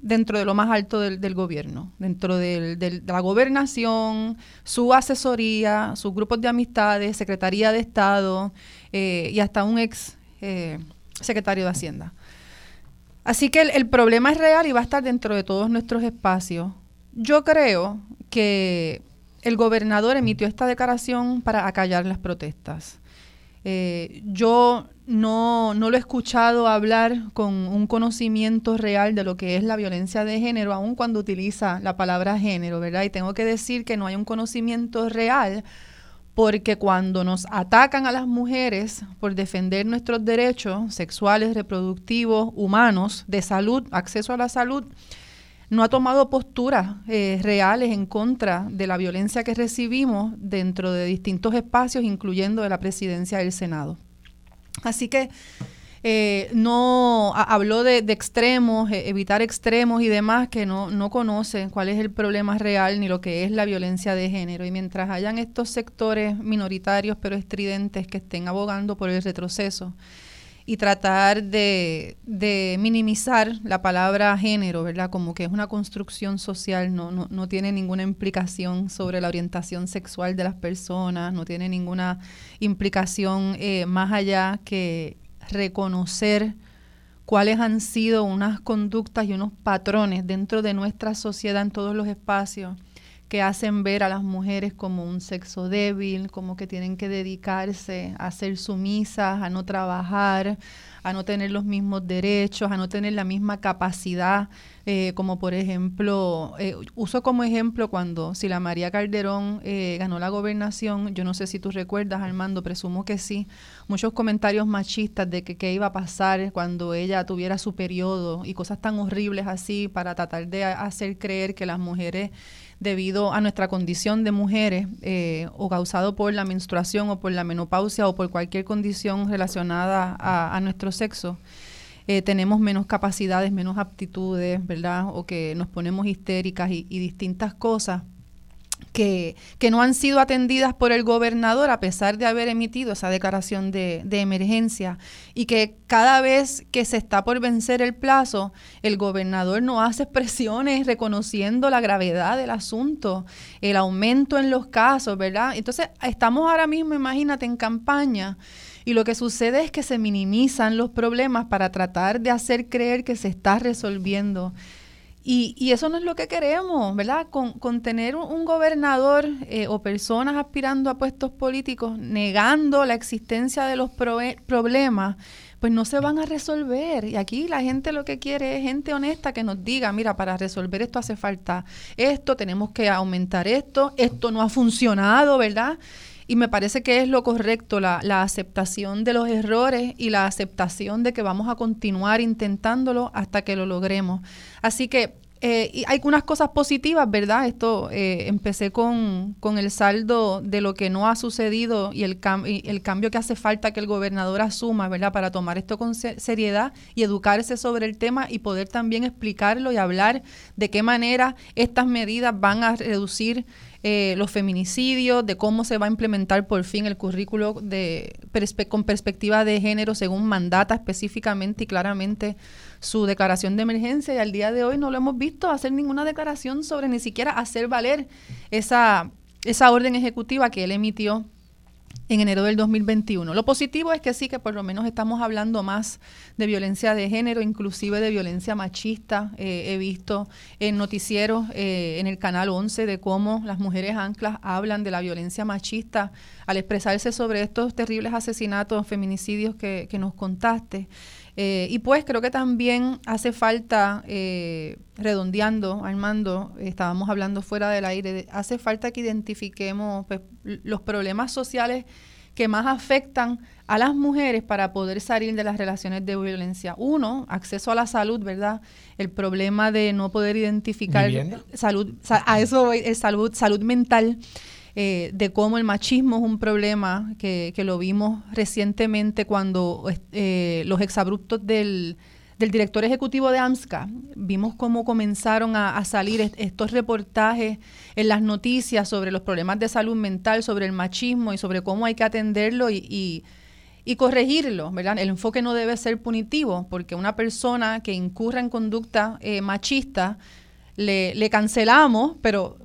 Dentro de lo más alto del, del gobierno, dentro del, de la gobernación, su asesoría, sus grupos de amistades, Secretaría de Estado, eh, y hasta un ex eh, secretario de Hacienda. Así que el, problema es real y va a estar dentro de todos nuestros espacios. Yo creo que el gobernador emitió esta declaración para acallar las protestas. Eh, yo no, no, lo he escuchado hablar con un conocimiento real de lo que es la violencia de género, aun cuando utiliza la palabra género, ¿verdad? Y tengo que decir que no hay un conocimiento real porque cuando nos atacan a las mujeres por defender nuestros derechos sexuales, reproductivos, humanos, de salud, acceso a la salud, no ha tomado posturas eh, reales en contra de la violencia que recibimos dentro de distintos espacios, incluyendo de la presidencia del Senado. Así que eh, no habló de, extremos, e, evitar extremos y demás que no, no conocen cuál es el problema real ni lo que es la violencia de género. Y mientras hayan estos sectores minoritarios pero estridentes que estén abogando por el retroceso y tratar de, de minimizar la palabra género, ¿verdad? Como que es una construcción social, no, no, no tiene ninguna implicación sobre la orientación sexual de las personas, no tiene ninguna implicación eh, más allá que reconocer cuáles han sido unas conductas y unos patrones dentro de nuestra sociedad en todos los espacios que hacen ver a las mujeres como un sexo débil, como que tienen que dedicarse a ser sumisas, a no trabajar, a no tener los mismos derechos, a no tener la misma capacidad, eh, como por ejemplo, eh, uso como ejemplo cuando Sila María Calderón eh, ganó la gobernación, yo no sé si tú recuerdas, Armando, presumo que sí, muchos comentarios machistas de que qué iba a pasar cuando ella tuviera su periodo y cosas tan horribles así para tratar de hacer creer que las mujeres debido a nuestra condición de mujeres eh, o causado por la menstruación o por la menopausia o por cualquier condición relacionada a, nuestro sexo, eh, tenemos menos capacidades, menos aptitudes, ¿verdad? O que nos ponemos histéricas y distintas cosas que, no han sido atendidas por el gobernador a pesar de haber emitido esa declaración de, de, emergencia y que cada vez que se está por vencer el plazo, el gobernador no hace expresiones reconociendo la gravedad del asunto, el aumento en los casos, ¿verdad? Entonces, estamos ahora mismo, imagínate, en campaña. Y lo que sucede es que se minimizan los problemas para tratar de hacer creer que se está resolviendo y, y, eso no es lo que queremos, ¿verdad? Con, tener un, gobernador eh, o personas aspirando a puestos políticos negando la existencia de los problemas, pues no se van a resolver. Y aquí la gente lo que quiere es gente honesta que nos diga, mira, para resolver esto hace falta esto, tenemos que aumentar esto, esto no ha funcionado, ¿verdad? Y me parece que es lo correcto, la, la aceptación de los errores y la aceptación de que vamos a continuar intentándolo hasta que lo logremos. Así que eh, hay unas cosas positivas, ¿verdad? Esto eh, empecé con, con, el saldo de lo que no ha sucedido y el, el cambio que hace falta que el gobernador asuma, ¿verdad? Para tomar esto con seriedad y educarse sobre el tema y poder también explicarlo y hablar de qué manera estas medidas van a reducir eh, los feminicidios, de cómo se va a implementar por fin el currículo de, con perspectiva de género según mandata específicamente y claramente su declaración de emergencia. Y al día de hoy no lo hemos visto hacer ninguna declaración sobre ni siquiera hacer valer esa, esa orden ejecutiva que él emitió en enero del 2021. Lo positivo es que sí, que por lo menos estamos hablando más de violencia de género, inclusive de violencia machista. Eh, he visto en noticieros eh, en el canal 11 de cómo las mujeres anclas hablan de la violencia machista al expresarse sobre estos terribles asesinatos, feminicidios que, que nos contaste. Eh, y pues creo que también hace falta, eh, redondeando, Armando, estábamos hablando fuera del aire, hace falta que identifiquemos pues, los problemas sociales que más afectan a las mujeres para poder salir de las relaciones de violencia. Uno, acceso a la salud, ¿verdad? El problema de no poder identificar salud, a eso es salud, salud mental. Eh, de cómo el machismo es un problema que, lo vimos recientemente cuando eh, los exabruptos del, director ejecutivo de AMSCA, vimos cómo comenzaron a, salir estos reportajes en las noticias sobre los problemas de salud mental, sobre el machismo y sobre cómo hay que atenderlo y, corregirlo, ¿verdad? El enfoque no debe ser punitivo, porque una persona que incurra en conducta eh, machista, le, le cancelamos, pero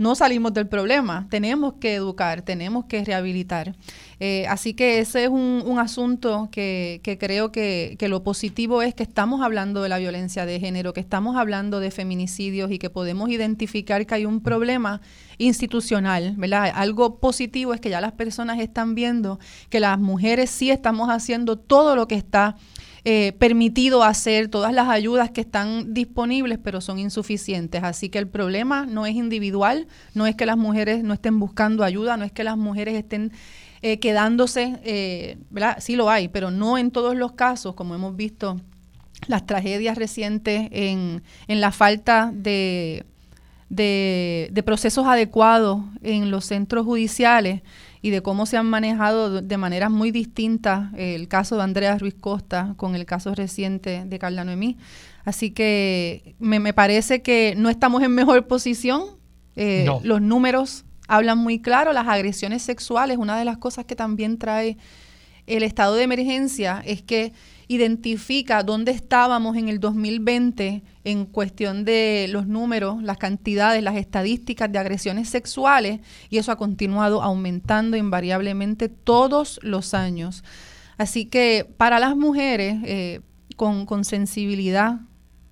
no salimos del problema. Tenemos que educar, tenemos que rehabilitar. Eh, así que ese es un, asunto que, creo que, lo positivo es que estamos hablando de la violencia de género, que estamos hablando de feminicidios y que podemos identificar que hay un problema institucional, ¿verdad? Algo positivo es que ya las personas están viendo que las mujeres sí estamos haciendo todo lo que está eh, permitido hacer, todas las ayudas que están disponibles, pero son insuficientes. Así que el problema no es individual, no es que las mujeres no estén buscando ayuda, no es que las mujeres estén eh, quedándose, eh, ¿verdad? Sí lo hay, pero no en todos los casos, como hemos visto las tragedias recientes en, en la falta de, de procesos adecuados en los centros judiciales y de cómo se han manejado de maneras muy distintas el caso de Andrea Ruiz Costa con el caso reciente de Carla Noemí. Así que me, parece que no estamos en mejor posición. Eh, los números hablan muy claro. Las agresiones sexuales, una de las cosas que también trae el estado de emergencia es que identifica dónde estábamos en el 2020 en cuestión de los números, las cantidades, las estadísticas de agresiones sexuales y eso ha continuado aumentando invariablemente todos los años. Así que para las mujeres eh, con, sensibilidad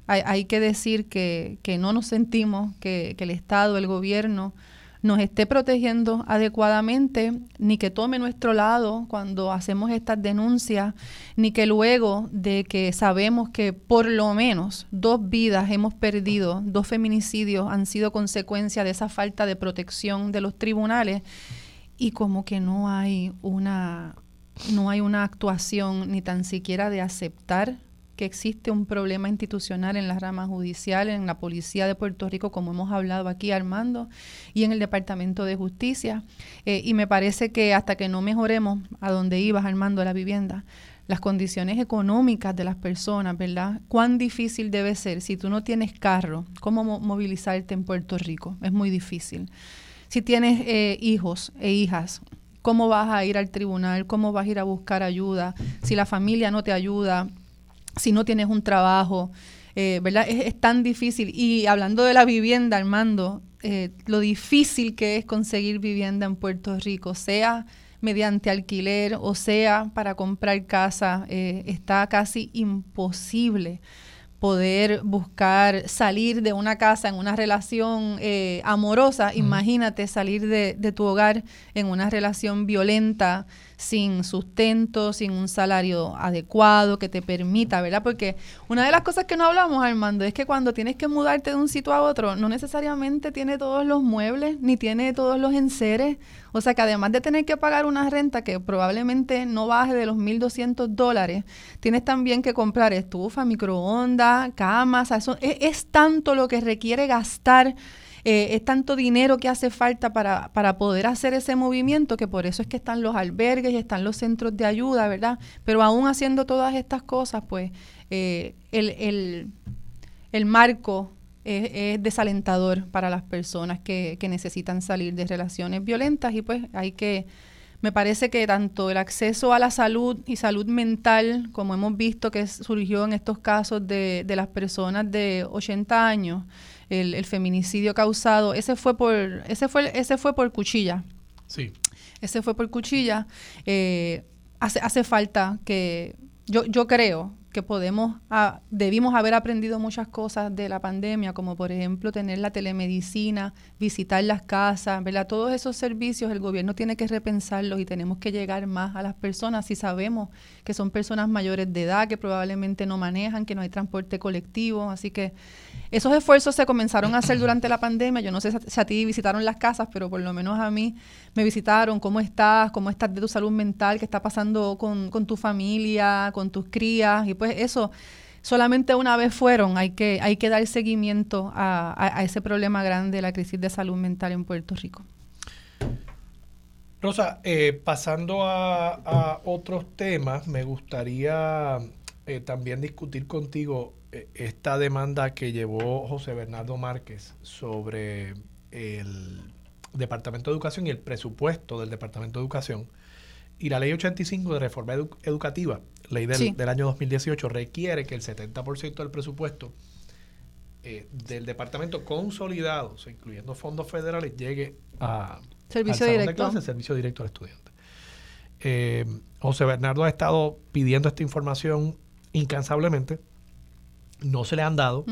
hay, que decir que, no nos sentimos que, que el Estado, el gobierno, nos esté protegiendo adecuadamente, ni que tome nuestro lado cuando hacemos estas denuncias, ni que luego de que sabemos que por lo menos dos vidas hemos perdido, dos feminicidios han sido consecuencia de esa falta de protección de los tribunales y como que no hay una no hay una actuación ni tan siquiera de aceptar que existe un problema institucional en la rama judicial, en la Policía de Puerto Rico, como hemos hablado aquí, Armando, y en el Departamento de Justicia. Eh, y me parece que hasta que no mejoremos a donde ibas, Armando, la vivienda, las condiciones económicas de las personas, ¿verdad? Cuán difícil debe ser si tú no tienes carro, cómo movilizarte en Puerto Rico. Es muy difícil. Si tienes eh, hijos e hijas, ¿cómo vas a ir al tribunal? ¿Cómo vas a ir a buscar ayuda? Si la familia no te ayuda, si no tienes un trabajo, eh, ¿verdad? Es, tan difícil. Y hablando de la vivienda, Armando, eh, lo difícil que es conseguir vivienda en Puerto Rico, sea mediante alquiler o sea para comprar casa, eh, está casi imposible poder buscar salir de una casa en una relación amorosa, imagínate salir de, de, tu hogar en una relación violenta, sin sustento, sin un salario adecuado que te permita, ¿verdad? Porque una de las cosas que no hablamos, Armando, es que cuando tienes que mudarte de un sitio a otro, no necesariamente tiene todos los muebles, ni tiene todos los enseres. O sea que además de tener que pagar una renta que probablemente no baje de los 1.200 dólares, tienes también que comprar estufa, microondas, camas. eso es tanto lo que requiere gastar eh, es tanto dinero que hace falta para, poder hacer ese movimiento que por eso es que están los albergues y están los centros de ayuda, ¿verdad? Pero aún haciendo todas estas cosas, pues eh, el, marco es, desalentador para las personas que, que necesitan salir de relaciones violentas y pues hay que me parece que tanto el acceso a la salud y salud mental, como hemos visto que surgió en estos casos de, de las personas de 80 años, el, feminicidio causado, ese fue por, ese fue, ese fue por cuchilla. Sí. Ese fue por cuchilla. Eh, hace, hace falta que, yo, yo creo que podemos, ah, debimos haber aprendido muchas cosas de la pandemia, como por ejemplo tener la telemedicina, visitar las casas, ¿verdad? Todos esos servicios el gobierno tiene que repensarlos y tenemos que llegar más a las personas si sabemos que son personas mayores de edad, que probablemente no manejan, que no hay transporte colectivo, así que esos esfuerzos se comenzaron a hacer durante la pandemia. Yo no sé si a ti visitaron las casas, pero por lo menos a mí me visitaron. ¿Cómo estás? ¿Cómo estás de tu salud mental? ¿Qué está pasando con, tu familia, con tus crías? Y pues eso, solamente una vez fueron. Hay que, hay que dar seguimiento a, ese problema grande, la crisis de salud mental en Puerto Rico. Rosa, eh, pasando a, otros temas, me gustaría eh, también discutir contigo eh, esta demanda que llevó José Bernardo Márquez sobre el Departamento de Educación y el presupuesto del Departamento de Educación y la ley 85 de reforma educativa, ley del, año 2018, requiere que el 70% del presupuesto eh, del departamento consolidado, incluyendo fondos federales, llegue a servicio directo. De servicio directo al estudiante. Eh, José Bernardo ha estado pidiendo esta información incansablemente no se le han dado.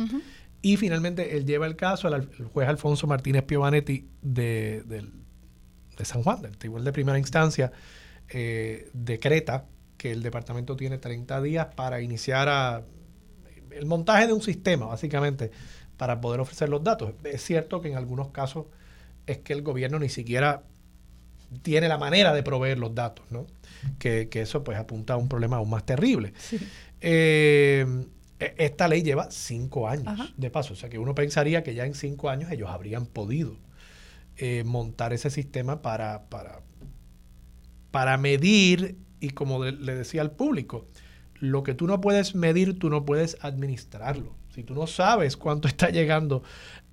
Y finalmente él lleva el caso al, juez Alfonso Martínez Piovanetti de, de, San Juan, del Tribunal de Primera Instancia, eh, decreta que el departamento tiene 30 días para iniciar el montaje de un sistema, básicamente, para poder ofrecer los datos. Es cierto que en algunos casos es que el gobierno ni siquiera tiene la manera de proveer los datos, ¿no? Que, eso pues apunta a un problema aún más terrible. Eh, e, esta ley lleva cinco años de paso, o sea que uno pensaría que ya en cinco años ellos habrían podido eh, montar ese sistema para, para, para medir y como le decía al público, lo que tú no puedes medir, tú no puedes administrarlo. Si tú no sabes cuánto está llegando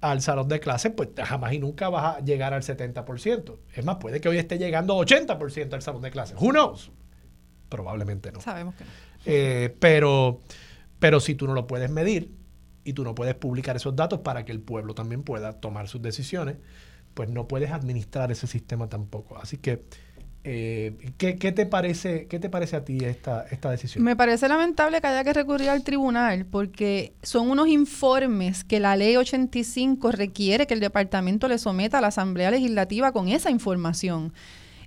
al salón de clase, pues jamás y nunca vas a llegar al 70%. Es más, puede que hoy esté llegando 80% al salón de clase. Who knows? Probablemente no. Sabemos que no. Eh, pero pero si tú no lo puedes medir y tú no puedes publicar esos datos para que el pueblo también pueda tomar sus decisiones, pues no puedes administrar ese sistema tampoco. Así que, eh, ¿qué, te parece, ¿qué te parece a ti esta, esta decisión? Me parece lamentable que haya que recurrir al tribunal porque son unos informes que la ley 85 requiere que el departamento le someta a la Asamblea Legislativa con esa información.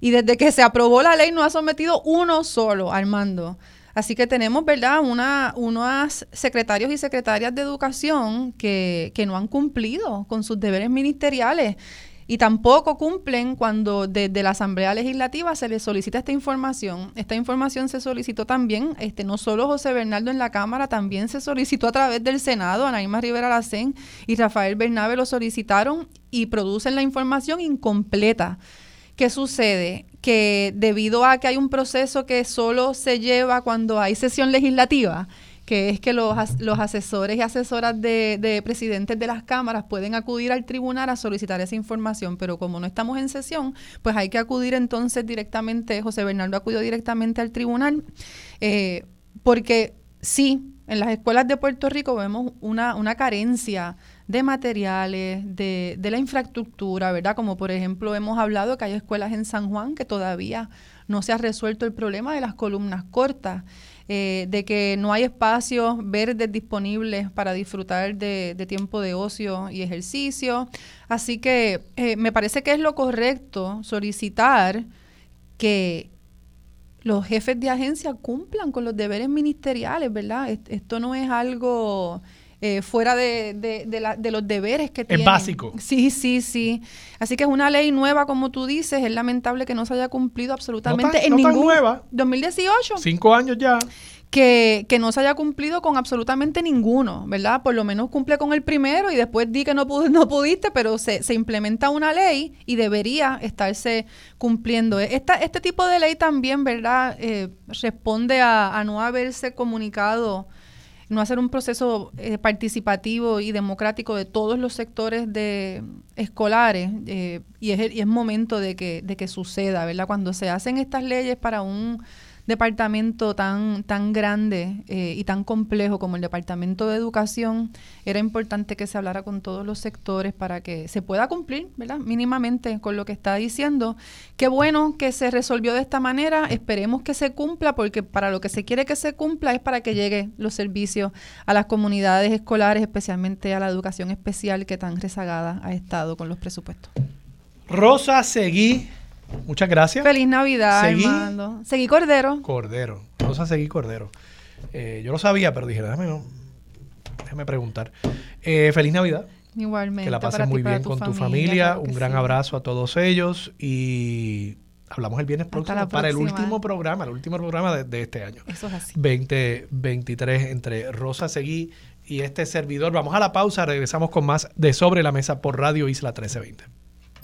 Y desde que se aprobó la ley no ha sometido uno solo, Armando. Así que tenemos, ¿verdad?, una, unos secretarios y secretarias de educación que, que no han cumplido con sus deberes ministeriales y tampoco cumplen cuando desde la Asamblea Legislativa se les solicita esta información. Esta información se solicitó también, este, no solo José Bernardo en la Cámara, también se solicitó a través del Senado, Anaíma Rivera Lacén y Rafael Bernabe lo solicitaron y producen la información incompleta. ¿Qué sucede? Que debido a que hay un proceso que solo se lleva cuando hay sesión legislativa, que es que los, los asesores y asesoras de, de, presidentes de las cámaras pueden acudir al tribunal a solicitar esa información, pero como no estamos en sesión, pues hay que acudir entonces directamente, José Bernardo acudió directamente al tribunal, eh, porque sí, en las escuelas de Puerto Rico vemos una, una carencia de materiales, de, de, la infraestructura, ¿verdad? Como por ejemplo hemos hablado que hay escuelas en San Juan que todavía no se ha resuelto el problema de las columnas cortas, eh, de que no hay espacios verdes disponibles para disfrutar de, tiempo de ocio y ejercicio. Así que eh, me parece que es lo correcto solicitar que los jefes de agencia cumplan con los deberes ministeriales, ¿verdad? Esto no es algo eh, fuera de, de, los deberes que tienen. Es básico. Sí, sí, sí. Así que es una ley nueva, como tú dices. Es lamentable que no se haya cumplido absolutamente en no ningún... nueva. 2018. Cinco años ya. Que, que, no se haya cumplido con absolutamente ninguno, ¿verdad? Por lo menos cumple con el primero y después di que no, no pudiste, pero se, se, implementa una ley y debería estarse cumpliendo. Esta, este tipo de ley también, ¿verdad? Eh, responde a, a no haberse comunicado no hacer un proceso eh, participativo y democrático de todos los sectores de escolares eh, y, es, y es momento de que, de que suceda, ¿verdad? Cuando se hacen estas leyes para un departamento tan, tan grande eh, y tan complejo como el Departamento de Educación, era importante que se hablara con todos los sectores para que se pueda cumplir, ¿verdad? Mínimamente con lo que está diciendo. Qué bueno que se resolvió de esta manera, esperemos que se cumpla, porque para lo que se quiere que se cumpla es para que lleguen los servicios a las comunidades escolares, especialmente a la educación especial que tan rezagada ha estado con los presupuestos. Rosa Seguí Muchas gracias. Feliz Navidad, Seguí, Armando. Seguí Cordero. Cordero. Rosa Seguí Cordero. Eh, yo lo sabía, pero dije, déjame, déjame preguntar. Eh, feliz Navidad. Igualmente. Que la pases muy bien con tu familia. Un gran abrazo a todos ellos y hablamos el viernes próximo para el último programa, el último programa de, este año. Eso es así. 2023 entre Rosa Seguí y este servidor. Vamos a la pausa, regresamos con más de Sobre la Mesa por Radio Isla 1320.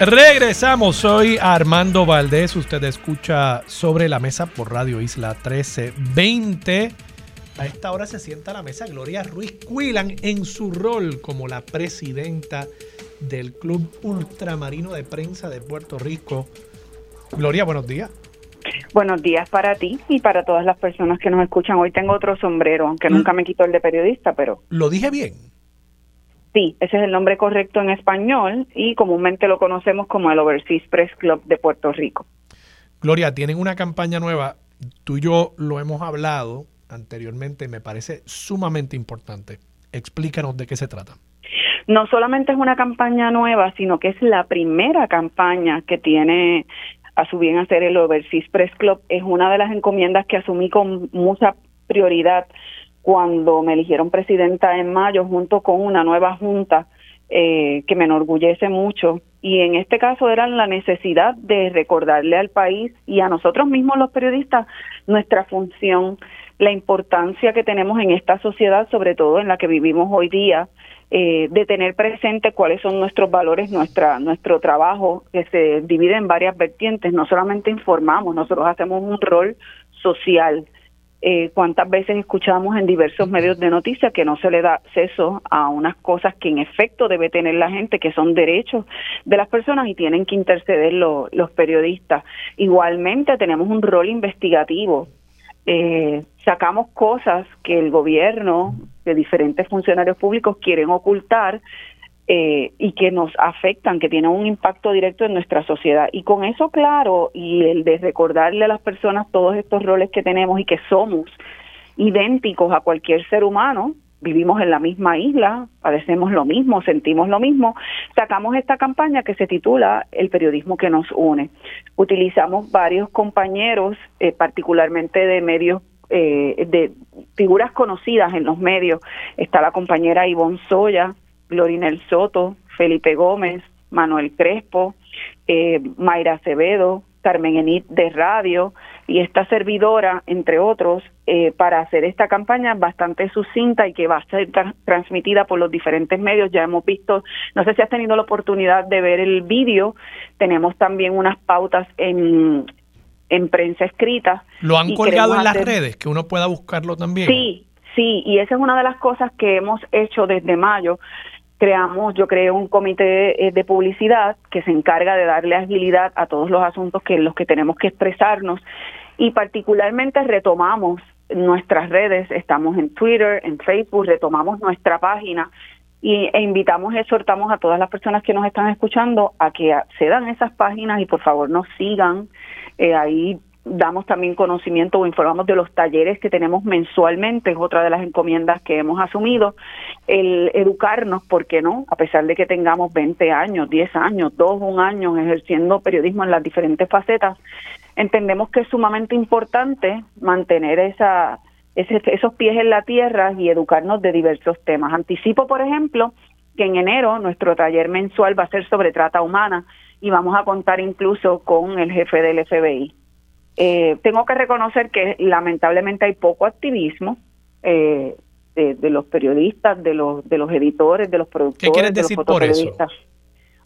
Regresamos, soy Armando Valdés, usted escucha sobre la mesa por Radio Isla 1320. A esta hora se sienta a la mesa Gloria Ruiz Cuilan en su rol como la presidenta del Club Ultramarino de Prensa de Puerto Rico. Gloria, buenos días. Buenos días para ti y para todas las personas que nos escuchan. Hoy tengo otro sombrero, aunque nunca me quito el de periodista, pero... ¿Lo dije bien? Sí, ese es el nombre correcto en español y comúnmente lo conocemos como el Overseas Press Club de Puerto Rico. Gloria, tienen una campaña nueva, tú y yo lo hemos hablado anteriormente, me parece sumamente importante. Explícanos de qué se trata. No solamente es una campaña nueva, sino que es la primera campaña que tiene a su bien hacer el Overseas Press Club. Es una de las encomiendas que asumí con mucha prioridad cuando me eligieron presidenta en mayo junto con una nueva junta eh, que me enorgullece mucho. Y en este caso era la necesidad de recordarle al país y a nosotros mismos los periodistas nuestra función, la importancia que tenemos en esta sociedad, sobre todo en la que vivimos hoy día, eh, de tener presente cuáles son nuestros valores, nuestra, nuestro trabajo, que se divide en varias vertientes. No solamente informamos, nosotros hacemos un rol social eh, cuántas veces escuchamos en diversos medios de noticias que no se le da acceso a unas cosas que en efecto debe tener la gente, que son derechos de las personas y tienen que interceder los periodistas. Igualmente tenemos un rol investigativo. Eh, sacamos cosas que el gobierno de diferentes funcionarios públicos quieren ocultar eh, y que nos afectan, que tienen un impacto directo en nuestra sociedad. Y con eso claro, y el de recordarle a las personas todos estos roles que tenemos y que somos idénticos a cualquier ser humano, vivimos en la misma isla, padecemos lo mismo, sentimos lo mismo, sacamos esta campaña que se titula El periodismo que nos une. Utilizamos varios compañeros, eh, particularmente de medios eh, de figuras conocidas en los medios. Está la compañera Ivonne Soya, Glorinel Soto, Felipe Gómez, Manuel Crespo, eh, Mayra Acevedo, Carmen Enit de Radio y esta servidora, entre otros, eh, para hacer esta campaña bastante sucinta y que va a ser transmitida por los diferentes medios. Ya hemos visto, no sé si has tenido la oportunidad de ver el vídeo, tenemos también unas pautas en, en prensa escrita. ¿Lo han colgado en las redes? Que uno pueda buscarlo también. Sí, sí, y esa es una de las cosas que hemos hecho desde mayo creamos, yo creo, un comité eh, de publicidad que se encarga de darle agilidad a todos los asuntos que los que tenemos que expresarnos y particularmente retomamos nuestras redes, estamos en Twitter, en Facebook, retomamos nuestra página y, e invitamos, exhortamos a todas las personas que nos están escuchando a que accedan a esas páginas y por favor nos sigan. Eh, ahí damos también conocimiento o informamos de los talleres que tenemos mensualmente, es otra de las encomiendas que hemos asumido, el educarnos, ¿por qué no? A pesar de que tengamos 20 años, 10 años, 2, un año ejerciendo periodismo en las diferentes facetas, entendemos que es sumamente importante mantener esa, esos pies en la tierra y educarnos de diversos temas. Anticipo, por ejemplo, que en enero nuestro taller mensual va a ser sobre trata humana y vamos a contar incluso con el jefe del FBI. Eh, tengo que reconocer que lamentablemente hay poco activismo eh, de, los periodistas, de los de los editores, de los productores, ¿Qué quieres decir por eso?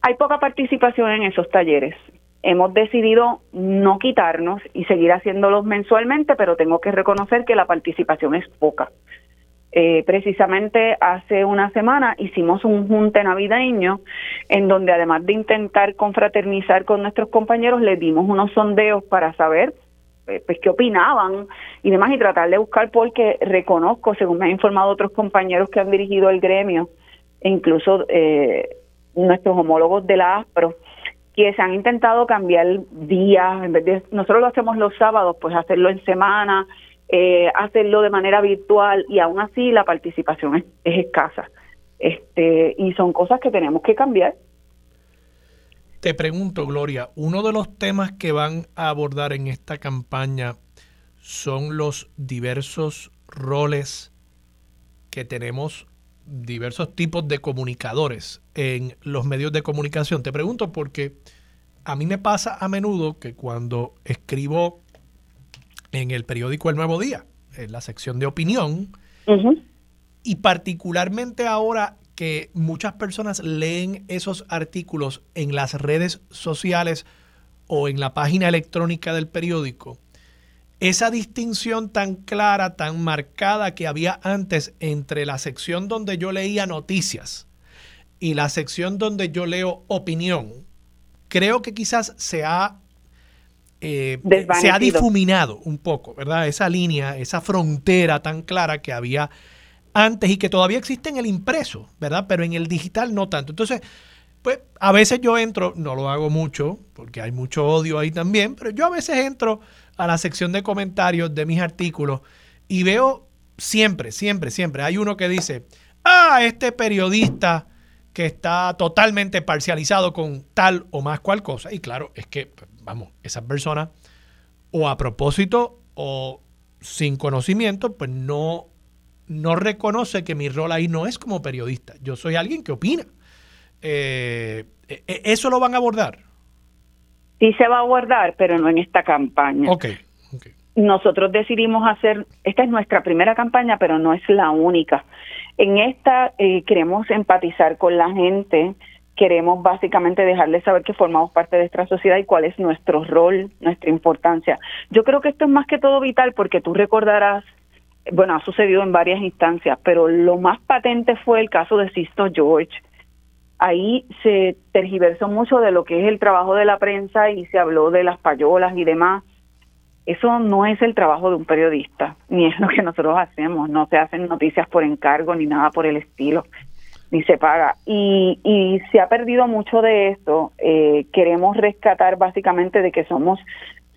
Hay poca participación en esos talleres. Hemos decidido no quitarnos y seguir haciéndolos mensualmente, pero tengo que reconocer que la participación es poca. Eh, precisamente hace una semana hicimos un junte navideño en donde además de intentar confraternizar con nuestros compañeros, les dimos unos sondeos para saber eh, pues qué opinaban y demás y tratar de buscar porque reconozco, según me han informado otros compañeros que han dirigido el gremio e incluso eh, nuestros homólogos de la ASPRO, que se han intentado cambiar días, en vez de nosotros lo hacemos los sábados, pues hacerlo en semana, eh, hacerlo de manera virtual y aún así la participación es, escasa. Este, y son cosas que tenemos que cambiar. Te pregunto, Gloria, uno de los temas que van a abordar en esta campaña son los diversos roles que tenemos diversos tipos de comunicadores en los medios de comunicación. Te pregunto porque a mí me pasa a menudo que cuando escribo en el periódico El Nuevo Día, en la sección de opinión, y particularmente ahora que muchas personas leen esos artículos en las redes sociales o en la página electrónica del periódico, esa distinción tan clara, tan marcada que había antes entre la sección donde yo leía noticias y la sección donde yo leo opinión, creo que quizás se ha eh, se ha difuminado un poco, ¿verdad? Esa línea, esa frontera tan clara que había antes y que todavía existe en el impreso, ¿verdad? Pero en el digital no tanto. Entonces, pues a veces yo entro, no lo hago mucho, porque hay mucho odio ahí también, pero yo a veces entro a la sección de comentarios de mis artículos y veo siempre, siempre, siempre, hay uno que dice, ah, este periodista que está totalmente parcializado con tal o más cual cosa. Y claro, es que vamos, esa persona o a propósito o sin conocimiento, pues no, no reconoce que mi rol ahí no es como periodista. Yo soy alguien que opina. Eh, e, e, ¿Eso lo van a abordar? Sí se va a abordar, pero no en esta campaña. Ok. Nosotros decidimos hacer, esta es nuestra primera campaña, pero no es la única. En esta eh, queremos empatizar con la gente, queremos básicamente dejarles saber que formamos parte de esta sociedad y cuál es nuestro rol, nuestra importancia. Yo creo que esto es más que todo vital porque tú recordarás, bueno, ha sucedido en varias instancias, pero lo más patente fue el caso de Sisto George. Ahí se tergiversó mucho de lo que es el trabajo de la prensa y se habló de las payolas y demás. Eso no es el trabajo de un periodista, ni es lo que nosotros hacemos. No se hacen noticias por encargo ni nada por el estilo ni se paga. Y, y se ha perdido mucho de eso. Eh, queremos rescatar básicamente de que somos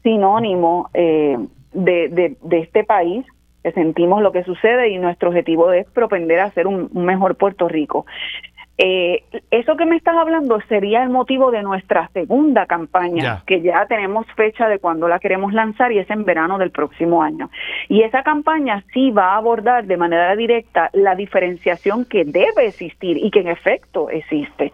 sinónimo eh, de, de, este país, que sentimos lo que sucede y nuestro objetivo es propender a ser un mejor Puerto Rico. Eh, eso que me estás hablando sería el motivo de nuestra segunda campaña, que ya tenemos fecha de cuando la queremos lanzar y es en verano del próximo año. Y esa campaña sí va a abordar de manera directa la diferenciación que debe existir y que en efecto existe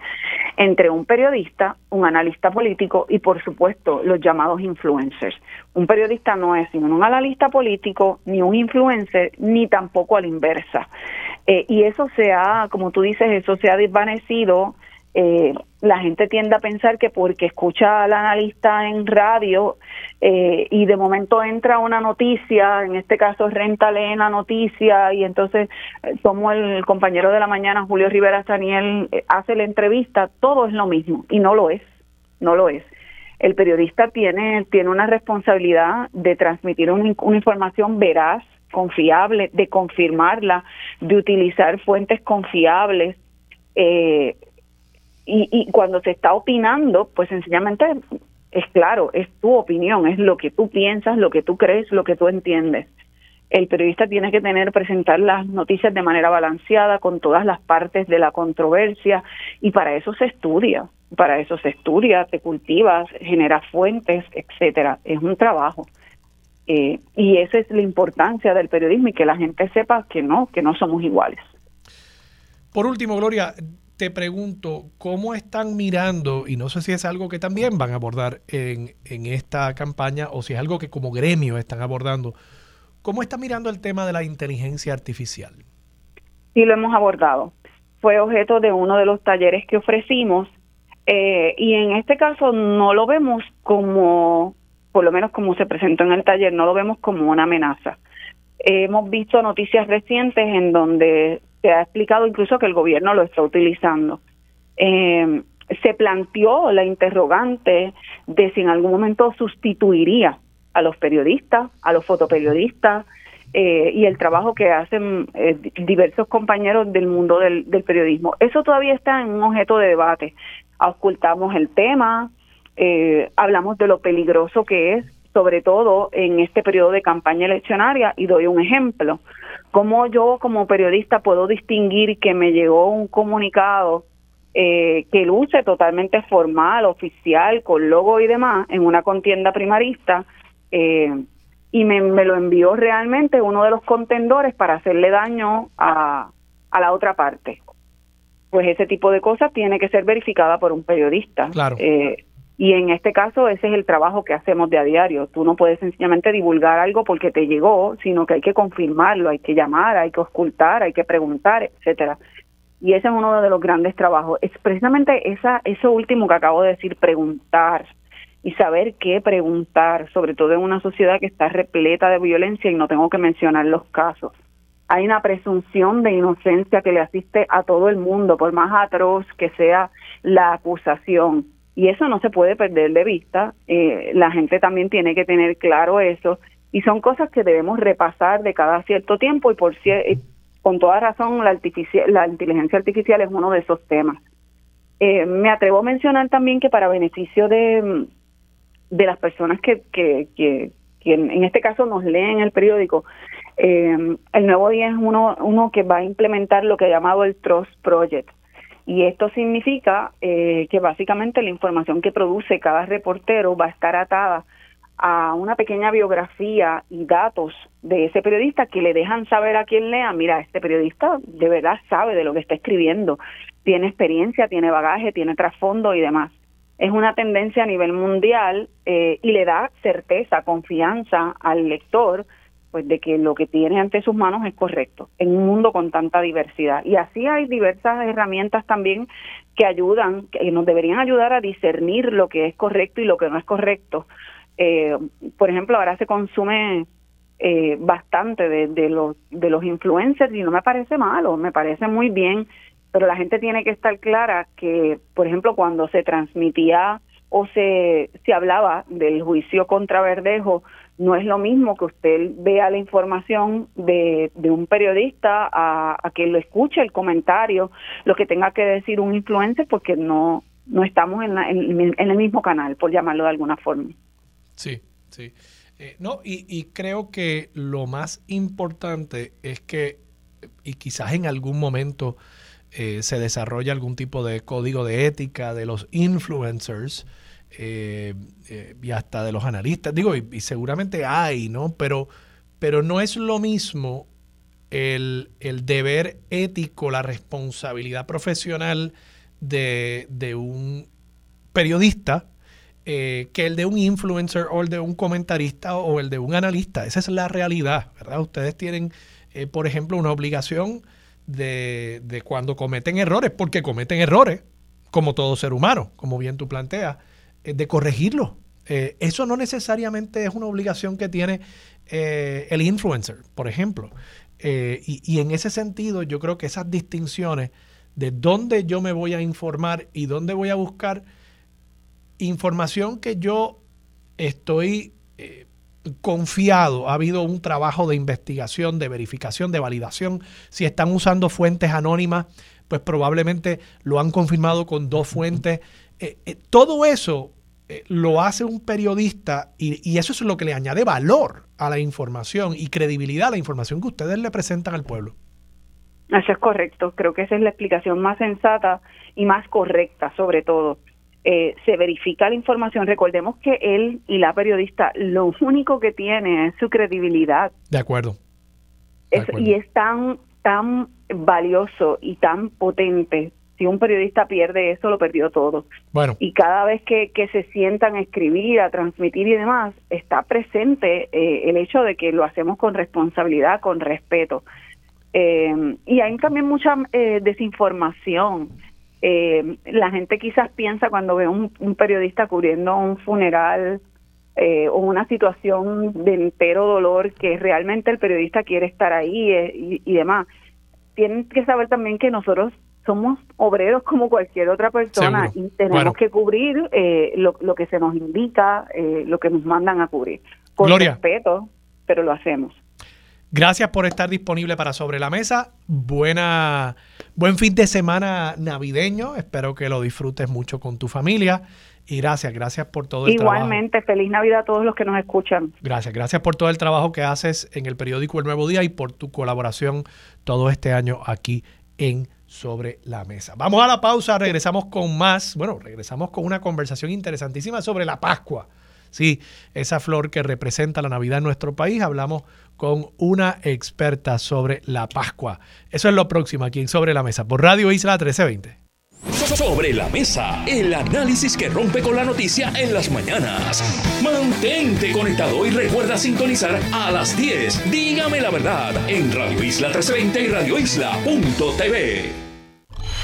entre un periodista, un analista político y por supuesto los llamados influencers. Un periodista no es ni un analista político, ni un influencer, ni tampoco a la inversa. Eh, y eso se ha, como tú dices, eso se ha desvanecido. Eh, la gente tiende a pensar que porque escucha al analista en radio eh, y de momento entra una noticia, en este caso Renta lee la noticia y entonces como el compañero de la mañana, Julio Rivera Daniel, hace la entrevista, todo es lo mismo y no lo es, no lo es. El periodista tiene, tiene una responsabilidad de transmitir una información veraz, confiable, de confirmarla, de utilizar fuentes confiables. Eh, y, y cuando se está opinando, pues sencillamente es claro, es tu opinión, es lo que tú piensas, lo que tú crees, lo que tú entiendes. El periodista tiene que tener, presentar las noticias de manera balanceada, con todas las partes de la controversia, y para eso se estudia, para eso se estudia, te cultivas, genera fuentes, etcétera. Es un trabajo. Eh, y esa es la importancia del periodismo y que la gente sepa que no, que no somos iguales. Por último, Gloria, te pregunto, ¿cómo están mirando? Y no sé si es algo que también van a abordar en, en esta campaña o si es algo que como gremio están abordando. ¿Cómo está mirando el tema de la inteligencia artificial? Sí, lo hemos abordado. Fue objeto de uno de los talleres que ofrecimos eh, y en este caso no lo vemos como, por lo menos como se presentó en el taller, no lo vemos como una amenaza. hemos visto noticias recientes en donde se ha explicado incluso que el gobierno lo está utilizando. Eh, se planteó la interrogante de si en algún momento sustituiría a los periodistas, a los fotoperiodistas eh, y el trabajo que hacen diversos compañeros del mundo del, del, periodismo. Eso todavía está en un objeto de debate ocultamos el tema, eh, hablamos de lo peligroso que es, sobre todo en este periodo de campaña eleccionaria, y doy un ejemplo. ¿Cómo yo como periodista puedo distinguir que me llegó un comunicado eh, que luce totalmente formal, oficial, con logo y demás, en una contienda primarista, eh, y me, me, lo envió realmente uno de los contendores para hacerle daño a, a la otra parte? pues ese tipo de cosas tiene que ser verificada por un periodista. Claro. Eh, y en este caso ese es el trabajo que hacemos de a diario. Tú no puedes sencillamente divulgar algo porque te llegó, sino que hay que confirmarlo, hay que llamar, hay que ocultar, hay que preguntar, etcétera. Y ese es uno de los grandes trabajos. Es precisamente esa, eso último que acabo de decir, preguntar y saber qué preguntar, sobre todo en una sociedad que está repleta de violencia y no tengo que mencionar los casos hay una presunción de inocencia que le asiste a todo el mundo, por más atroz que sea la acusación. Y eso no se puede perder de vista. Eh, la gente también tiene que tener claro eso. Y son cosas que debemos repasar de cada cierto tiempo y por con toda razón la, la inteligencia artificial es uno de esos temas. Eh, me atrevo a mencionar también que para beneficio de, de las personas que, que, que, que en este caso nos leen el periódico, eh, el nuevo día es uno, uno que va a implementar lo que he llamado el Trust Project. Y esto significa eh, que básicamente la información que produce cada reportero va a estar atada a una pequeña biografía y datos de ese periodista que le dejan saber a quien lea, mira, este periodista de verdad sabe de lo que está escribiendo, tiene experiencia, tiene bagaje, tiene trasfondo y demás. Es una tendencia a nivel mundial eh, y le da certeza, confianza al lector pues de que lo que tiene ante sus manos es correcto en un mundo con tanta diversidad. Y así hay diversas herramientas también que ayudan, que nos deberían ayudar a discernir lo que es correcto y lo que no es correcto. Eh, por ejemplo, ahora se consume eh, bastante de, de, los, de los influencers y no me parece malo, me parece muy bien, pero la gente tiene que estar clara que, por ejemplo, cuando se transmitía o se, se hablaba del juicio contra Verdejo, no es lo mismo que usted vea la información de, de un periodista a, que lo escuche el comentario, lo que tenga que decir un influencer, porque no, no estamos en, en, el mismo canal, por llamarlo de alguna forma. Sí, sí. Eh, no, y, y creo que lo más importante es que, y quizás en algún momento eh, se desarrolla algún tipo de código de ética de los influencers, eh, eh, y hasta de los analistas. Digo, y, seguramente hay, ¿no? Pero, pero no es lo mismo el, deber ético, la responsabilidad profesional de, un periodista eh, que el de un influencer o el de un comentarista o el de un analista. Esa es la realidad, ¿verdad? Ustedes tienen, por ejemplo, una obligación de, de cuando cometen errores, porque cometen errores, como todo ser humano, como bien tú planteas eh, de corregirlo. Eh, eso no necesariamente es una obligación que tiene eh, el influencer, por ejemplo. y, en ese sentido, yo creo que esas distinciones de dónde yo me voy a informar y dónde voy a buscar información que yo estoy confiado, ha habido un trabajo de investigación, de verificación, de validación. Si están usando fuentes anónimas, pues probablemente lo han confirmado con dos fuentes. todo eso eh, lo hace un periodista y, eso es lo que le añade valor a la información y credibilidad a la información que ustedes le presentan al pueblo. Eso es correcto. Creo que esa es la explicación más sensata y más correcta, sobre todo. Eh, se verifica la información. Recordemos que él y la periodista lo único que tiene es su credibilidad. De acuerdo. y es tan, tan valioso y tan potente si un periodista pierde eso, lo perdió todo. Bueno. Y cada vez que, que se sientan a escribir, a transmitir y demás, está presente eh, el hecho de que lo hacemos con responsabilidad, con respeto. Eh, y hay también mucha eh, desinformación. la gente quizás piensa cuando ve un, un periodista cubriendo un funeral o una situación de entero dolor que realmente el periodista quiere estar ahí y, y demás. Tienen que saber también que nosotros somos obreros como cualquier otra persona y tenemos que cubrir eh, lo, que se nos indica, eh, lo que nos mandan a cubrir. Con respeto, pero lo hacemos. Gracias por estar disponible para Sobre la Mesa. Buena, buen fin de semana navideño. Espero que lo disfrutes mucho con tu familia. Y gracias, gracias por todo el trabajo. Igualmente, feliz Navidad a todos los que nos escuchan. Gracias, gracias por todo el trabajo que haces en el periódico El Nuevo Día y por tu colaboración todo este año aquí en sobre la mesa. Vamos a la pausa, regresamos con más, bueno, regresamos con una conversación interesantísima sobre la Pascua. Sí, esa flor que representa la Navidad en nuestro país. Hablamos con una experta sobre la Pascua. Eso es lo próximo aquí en Sobre la Mesa por Radio Isla 1320. Sobre la mesa, el análisis que rompe con la noticia en las mañanas. Mantente conectado y recuerda sintonizar a las 10. Dígame la verdad en Radio Isla 1320 y radioisla.tv.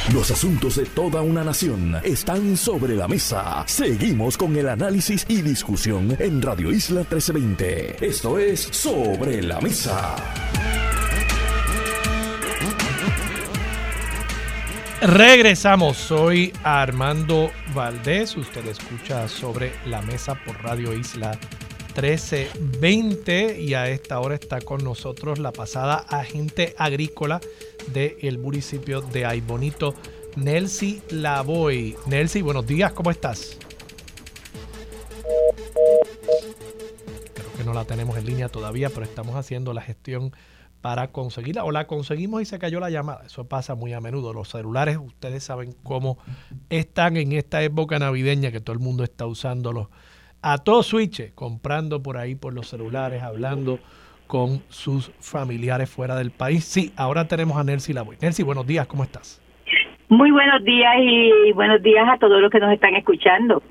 Los asuntos de toda una nación están sobre la mesa. Seguimos con el análisis y discusión en Radio Isla 1320. Esto es Sobre la Mesa. Regresamos, soy Armando Valdés, usted escucha sobre la mesa por Radio Isla 1320 y a esta hora está con nosotros la pasada agente agrícola del municipio de Aybonito, Nelcy Lavoy. Nelcy, buenos días, ¿cómo estás? Creo que no la tenemos en línea todavía, pero estamos haciendo la gestión para conseguirla. O la conseguimos y se cayó la llamada. Eso pasa muy a menudo. Los celulares, ustedes saben cómo están en esta época navideña que todo el mundo está usándolos a todo switch, comprando por ahí por los celulares, hablando con sus familiares fuera del país. Sí, ahora tenemos a Nelcy Lavoy. Nelcy, buenos días, ¿cómo estás? Muy buenos días y buenos días a todos los que nos están escuchando.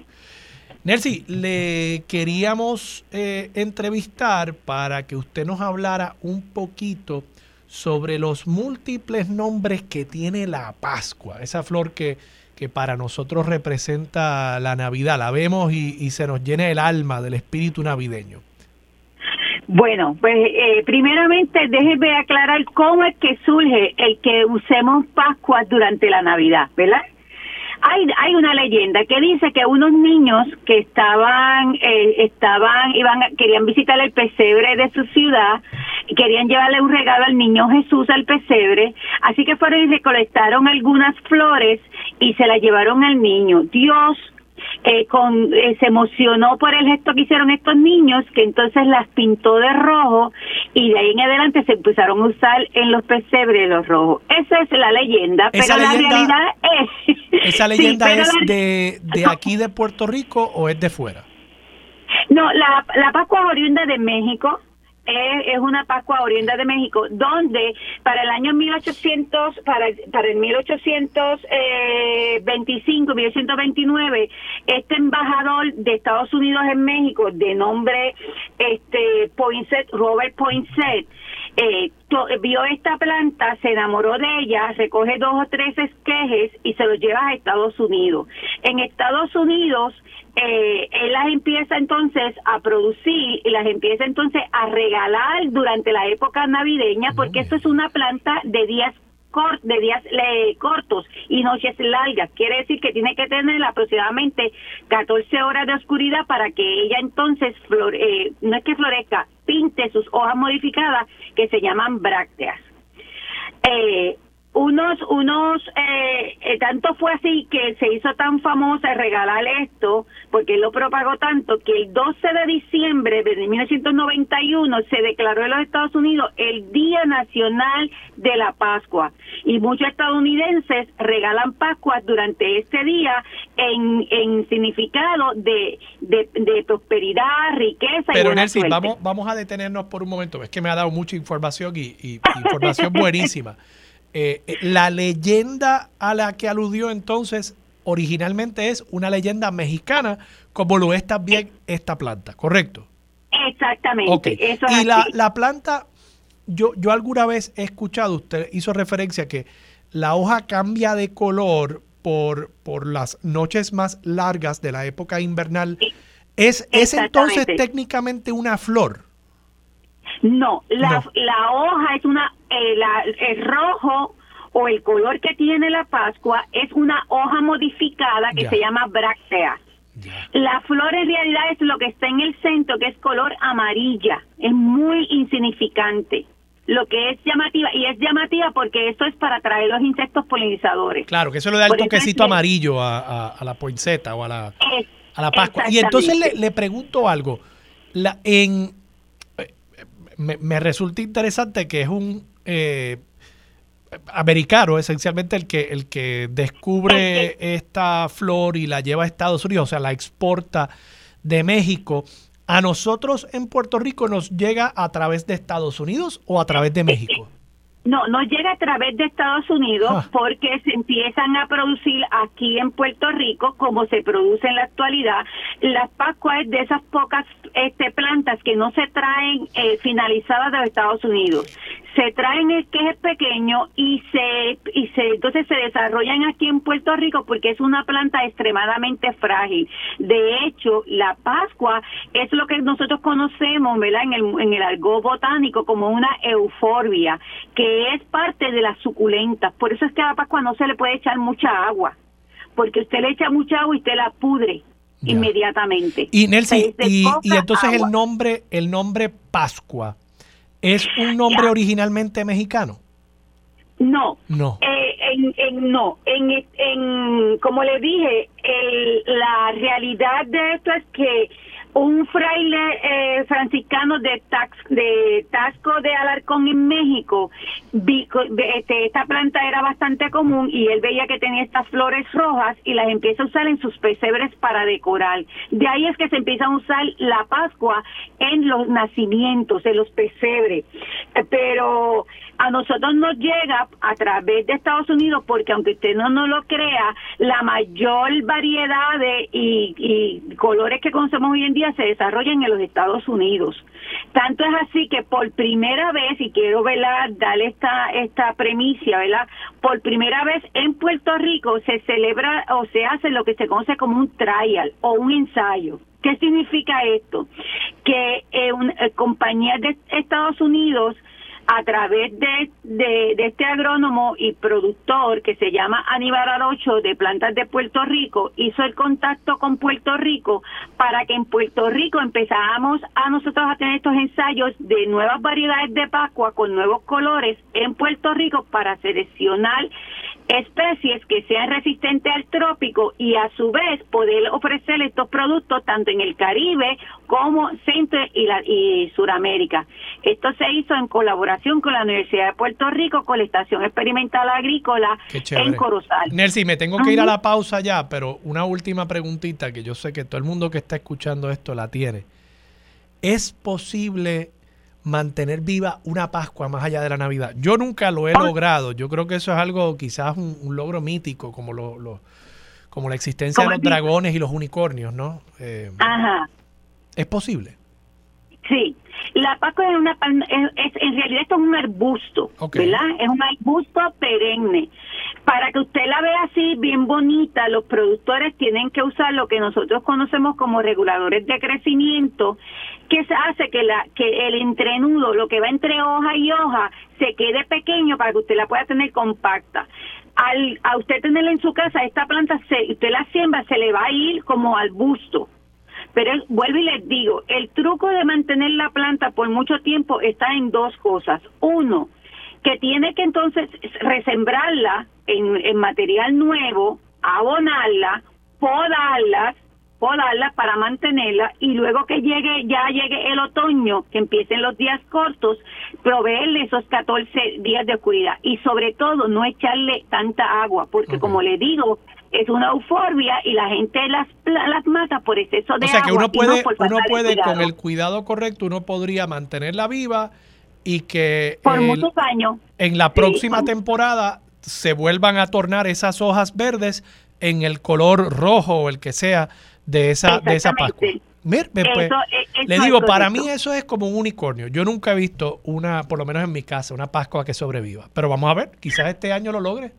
Nelcy, le queríamos eh, entrevistar para que usted nos hablara un poquito sobre los múltiples nombres que tiene la Pascua, esa flor que, que para nosotros representa la Navidad, la vemos y, y se nos llena el alma del espíritu navideño. Bueno, pues eh, primeramente déjeme aclarar cómo es que surge el que usemos Pascua durante la Navidad, ¿verdad? Hay, hay una leyenda que dice que unos niños que estaban, eh, estaban, iban, querían visitar el pesebre de su ciudad, querían llevarle un regalo al niño Jesús al pesebre, así que fueron y recolectaron algunas flores y se las llevaron al niño. Dios eh, con, eh, se emocionó por el gesto que hicieron estos niños, que entonces las pintó de rojo y de ahí en adelante se empezaron a usar en los pesebres los rojos. Esa es la leyenda, pero la realidad es... ¿Esa leyenda es de, de aquí de Puerto Rico o es de fuera? No, la, la Pascua oriunda de México, es, una Pascua oriunda de México, donde para el año 1800, para, para el 1825, 1829, eh, este embajador de Estados Unidos en México, de nombre este Poinsett, Robert Poinsett, eh, vio esta planta, se enamoró de ella, recoge dos o tres esquejes y se los lleva a Estados Unidos. En Estados Unidos, eh, él las empieza entonces a producir y las empieza entonces a regalar durante la época navideña, porque esto es una planta de días de días cortos y noches largas. Quiere decir que tiene que tener aproximadamente 14 horas de oscuridad para que ella entonces, eh, no es que florezca, pinte sus hojas modificadas que se llaman brácteas. Eh, unos, unos, eh, eh, tanto fue así que se hizo tan famosa regalar esto, porque él lo propagó tanto, que el 12 de diciembre de 1991 se declaró en los Estados Unidos el Día Nacional de la Pascua. Y muchos estadounidenses regalan Pascuas durante este día en, en significado de, de, prosperidad, riqueza Pero y Nelson, vamos, vamos a detenernos por un momento, es que me ha dado mucha información y, y información buenísima. eh, eh, la leyenda a la que aludió entonces originalmente es una leyenda mexicana, como lo es también esta planta, ¿correcto? Exactamente. y la, la, planta, yo, yo alguna vez he escuchado, usted hizo referencia que la hoja cambia de color por, por las noches más largas de la época invernal. ¿Es, ¿Es entonces técnicamente una flor? No, la, la hoja es una, eh, la, el rojo o el color que tiene la Pascua es una hoja modificada que se llama bráctea. La flor en realidad es lo que está en el centro, que es color amarilla. Es muy insignificante. Lo que es llamativa, y es llamativa porque esto es para atraer los insectos polinizadores. Claro, que eso le da el toquecito amarillo a, la poinsettia o a la, a la Pascua. Y entonces le, le pregunto algo. La, en, me, me, resulta interesante que es un eh, americano, esencialmente el que, el que descubre esta flor y la lleva a Estados Unidos, o sea, la exporta de México. ¿A nosotros en Puerto Rico nos llega a través de Estados Unidos o a través de México? No, no llega a través de Estados Unidos ah. porque se empiezan a producir aquí en Puerto Rico, como se produce en la actualidad. Las Pascuas es de esas pocas este, plantas que no se traen eh, finalizadas de los Estados Unidos se traen el que es pequeño y se y se entonces se desarrollan aquí en Puerto Rico porque es una planta extremadamente frágil. De hecho, la Pascua es lo que nosotros conocemos, ¿verdad? En el en el argot botánico como una euforbia, que es parte de las suculentas. Por eso es que a la Pascua no se le puede echar mucha agua, porque usted le echa mucha agua y usted la pudre. inmediatamente. Y Nelson, y, y, entonces el nombre, el nombre Pascua, ¿Es un nombre originalmente mexicano? No. No. Eh, en, en, no. En, en, como le dije, el, la realidad de esto es que un fraile eh, franciscano de, Tax, de Tasco de Alarcón en México, este, esta planta era bastante común y él veía que tenía estas flores rojas y las empieza a usar en sus pesebres para decorar. De ahí es que se empieza a usar la Pascua en los nacimientos, en los pesebres. Pero a nosotros nos llega a través de Estados Unidos porque aunque usted no nos lo crea, la mayor variedad de y, colores que conocemos hoy en día se desarrollan en los Estados Unidos. Tanto es así que por primera vez, y quiero ¿verdad? darle esta, esta premicia, ¿verdad? Por primera vez en Puerto Rico se celebra o se hace lo que se conoce como un trial o un ensayo. ¿Qué significa esto? Que eh, eh compañías de Estados Unidos a través de, de, este agrónomo y productor que se llama Aníbal Arocho de Plantas de Puerto Rico, hizo el contacto con Puerto Rico para que en Puerto Rico empezáramos a nosotros a tener estos ensayos de nuevas variedades de Pascua con nuevos colores en Puerto Rico para seleccionar especies que sean resistentes al trópico y a su vez poder ofrecer estos productos tanto en el Caribe como Centro y, la, y Suramérica. Esto se hizo en colaboración con la Universidad de Puerto Rico, con la Estación Experimental Agrícola en Corozal. Nelsi, me tengo que ir a la pausa ya, pero una última preguntita que yo sé que todo el mundo que está escuchando esto la tiene. ¿Es posible mantener viva una Pascua más allá de la Navidad. Yo nunca lo he ah. logrado. Yo creo que eso es algo, quizás un, logro mítico, como lo, como la existencia de los dragones y los unicornios, ¿no? Eh, Ajá. ¿Es posible? Sí. La Pascua es una es, en realidad esto es un arbusto, ¿verdad? Es un arbusto perenne. Para que usted la vea así bien bonita, los productores tienen que usar lo que nosotros conocemos como reguladores de crecimiento que se hace que la que el entrenudo, lo que va entre hoja y hoja, se quede pequeño para que usted la pueda tener compacta. Al a usted tenerla en su casa, esta planta se usted la siembra se le va a ir como al Pero vuelvo y les digo, el truco de mantener la planta por mucho tiempo está en dos cosas. Uno, que tiene que entonces resembrarla en, en material nuevo, abonarla, podarla, podarla para mantenerla y luego que llegue ya llegue el otoño, que empiecen los días cortos, proveerle esos 14 días de oscuridad y sobre todo no echarle tanta agua, porque como le digo, es una euforbia y la gente las, las mata por exceso de agua. O sea que uno puede, uno puede con el cuidado correcto, uno podría mantenerla viva y que Por el- muchos años. en la próxima por- temporada se vuelvan a tornar esas hojas verdes en el color rojo o el que sea de esa, de esa Pascua. Exactamente. Mire, pues, Eso es- eso le digo, para mí eso es como un unicornio. Yo nunca he visto una, por lo menos en mi casa, una Pascua que sobreviva. Pero vamos a ver, quizás este año lo logre.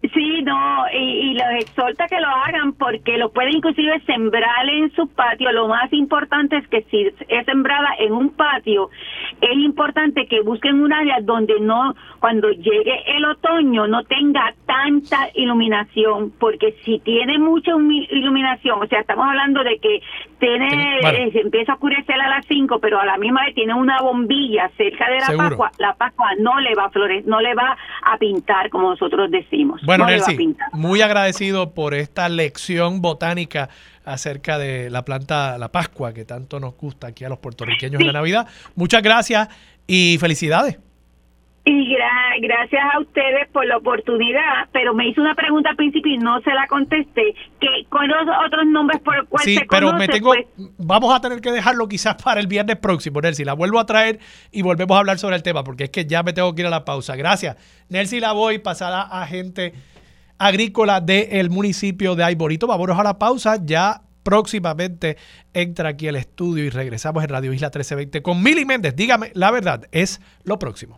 Sí, no, y, y los exhorta que lo hagan porque lo pueden inclusive sembrar en su patio. Lo más importante es que si es sembrada en un patio, es importante que busquen un área donde no, cuando llegue el otoño, no tenga tanta iluminación, porque si tiene mucha iluminación, o sea, estamos hablando de que tiene, bueno. eh, se empieza a oscurecer a las 5, pero a la misma vez tiene una bombilla cerca de la Seguro. Pascua, la Pascua no le va a flores, no le va a pintar como nosotros decimos. Bueno, no Nelcy, muy agradecido por esta lección botánica acerca de la planta, la Pascua, que tanto nos gusta aquí a los puertorriqueños en la Navidad. Muchas gracias y felicidades. Y gra- gracias a ustedes por la oportunidad, pero me hizo una pregunta al principio y no se la contesté. que ¿Cuáles otros nombres por los cuales Sí, se pero conoce? me tengo, Pues, vamos a tener que dejarlo quizás para el viernes próximo, Nelcy. La vuelvo a traer y volvemos a hablar sobre el tema, porque es que ya me tengo que ir a la pausa. Gracias. Nelcy la voy pasará a agente agrícola del municipio de Aiborito. Vámonos a la pausa. Ya próximamente entra aquí al estudio y regresamos en Radio Isla 1320 con Mili Méndez. Dígame, la verdad es lo próximo.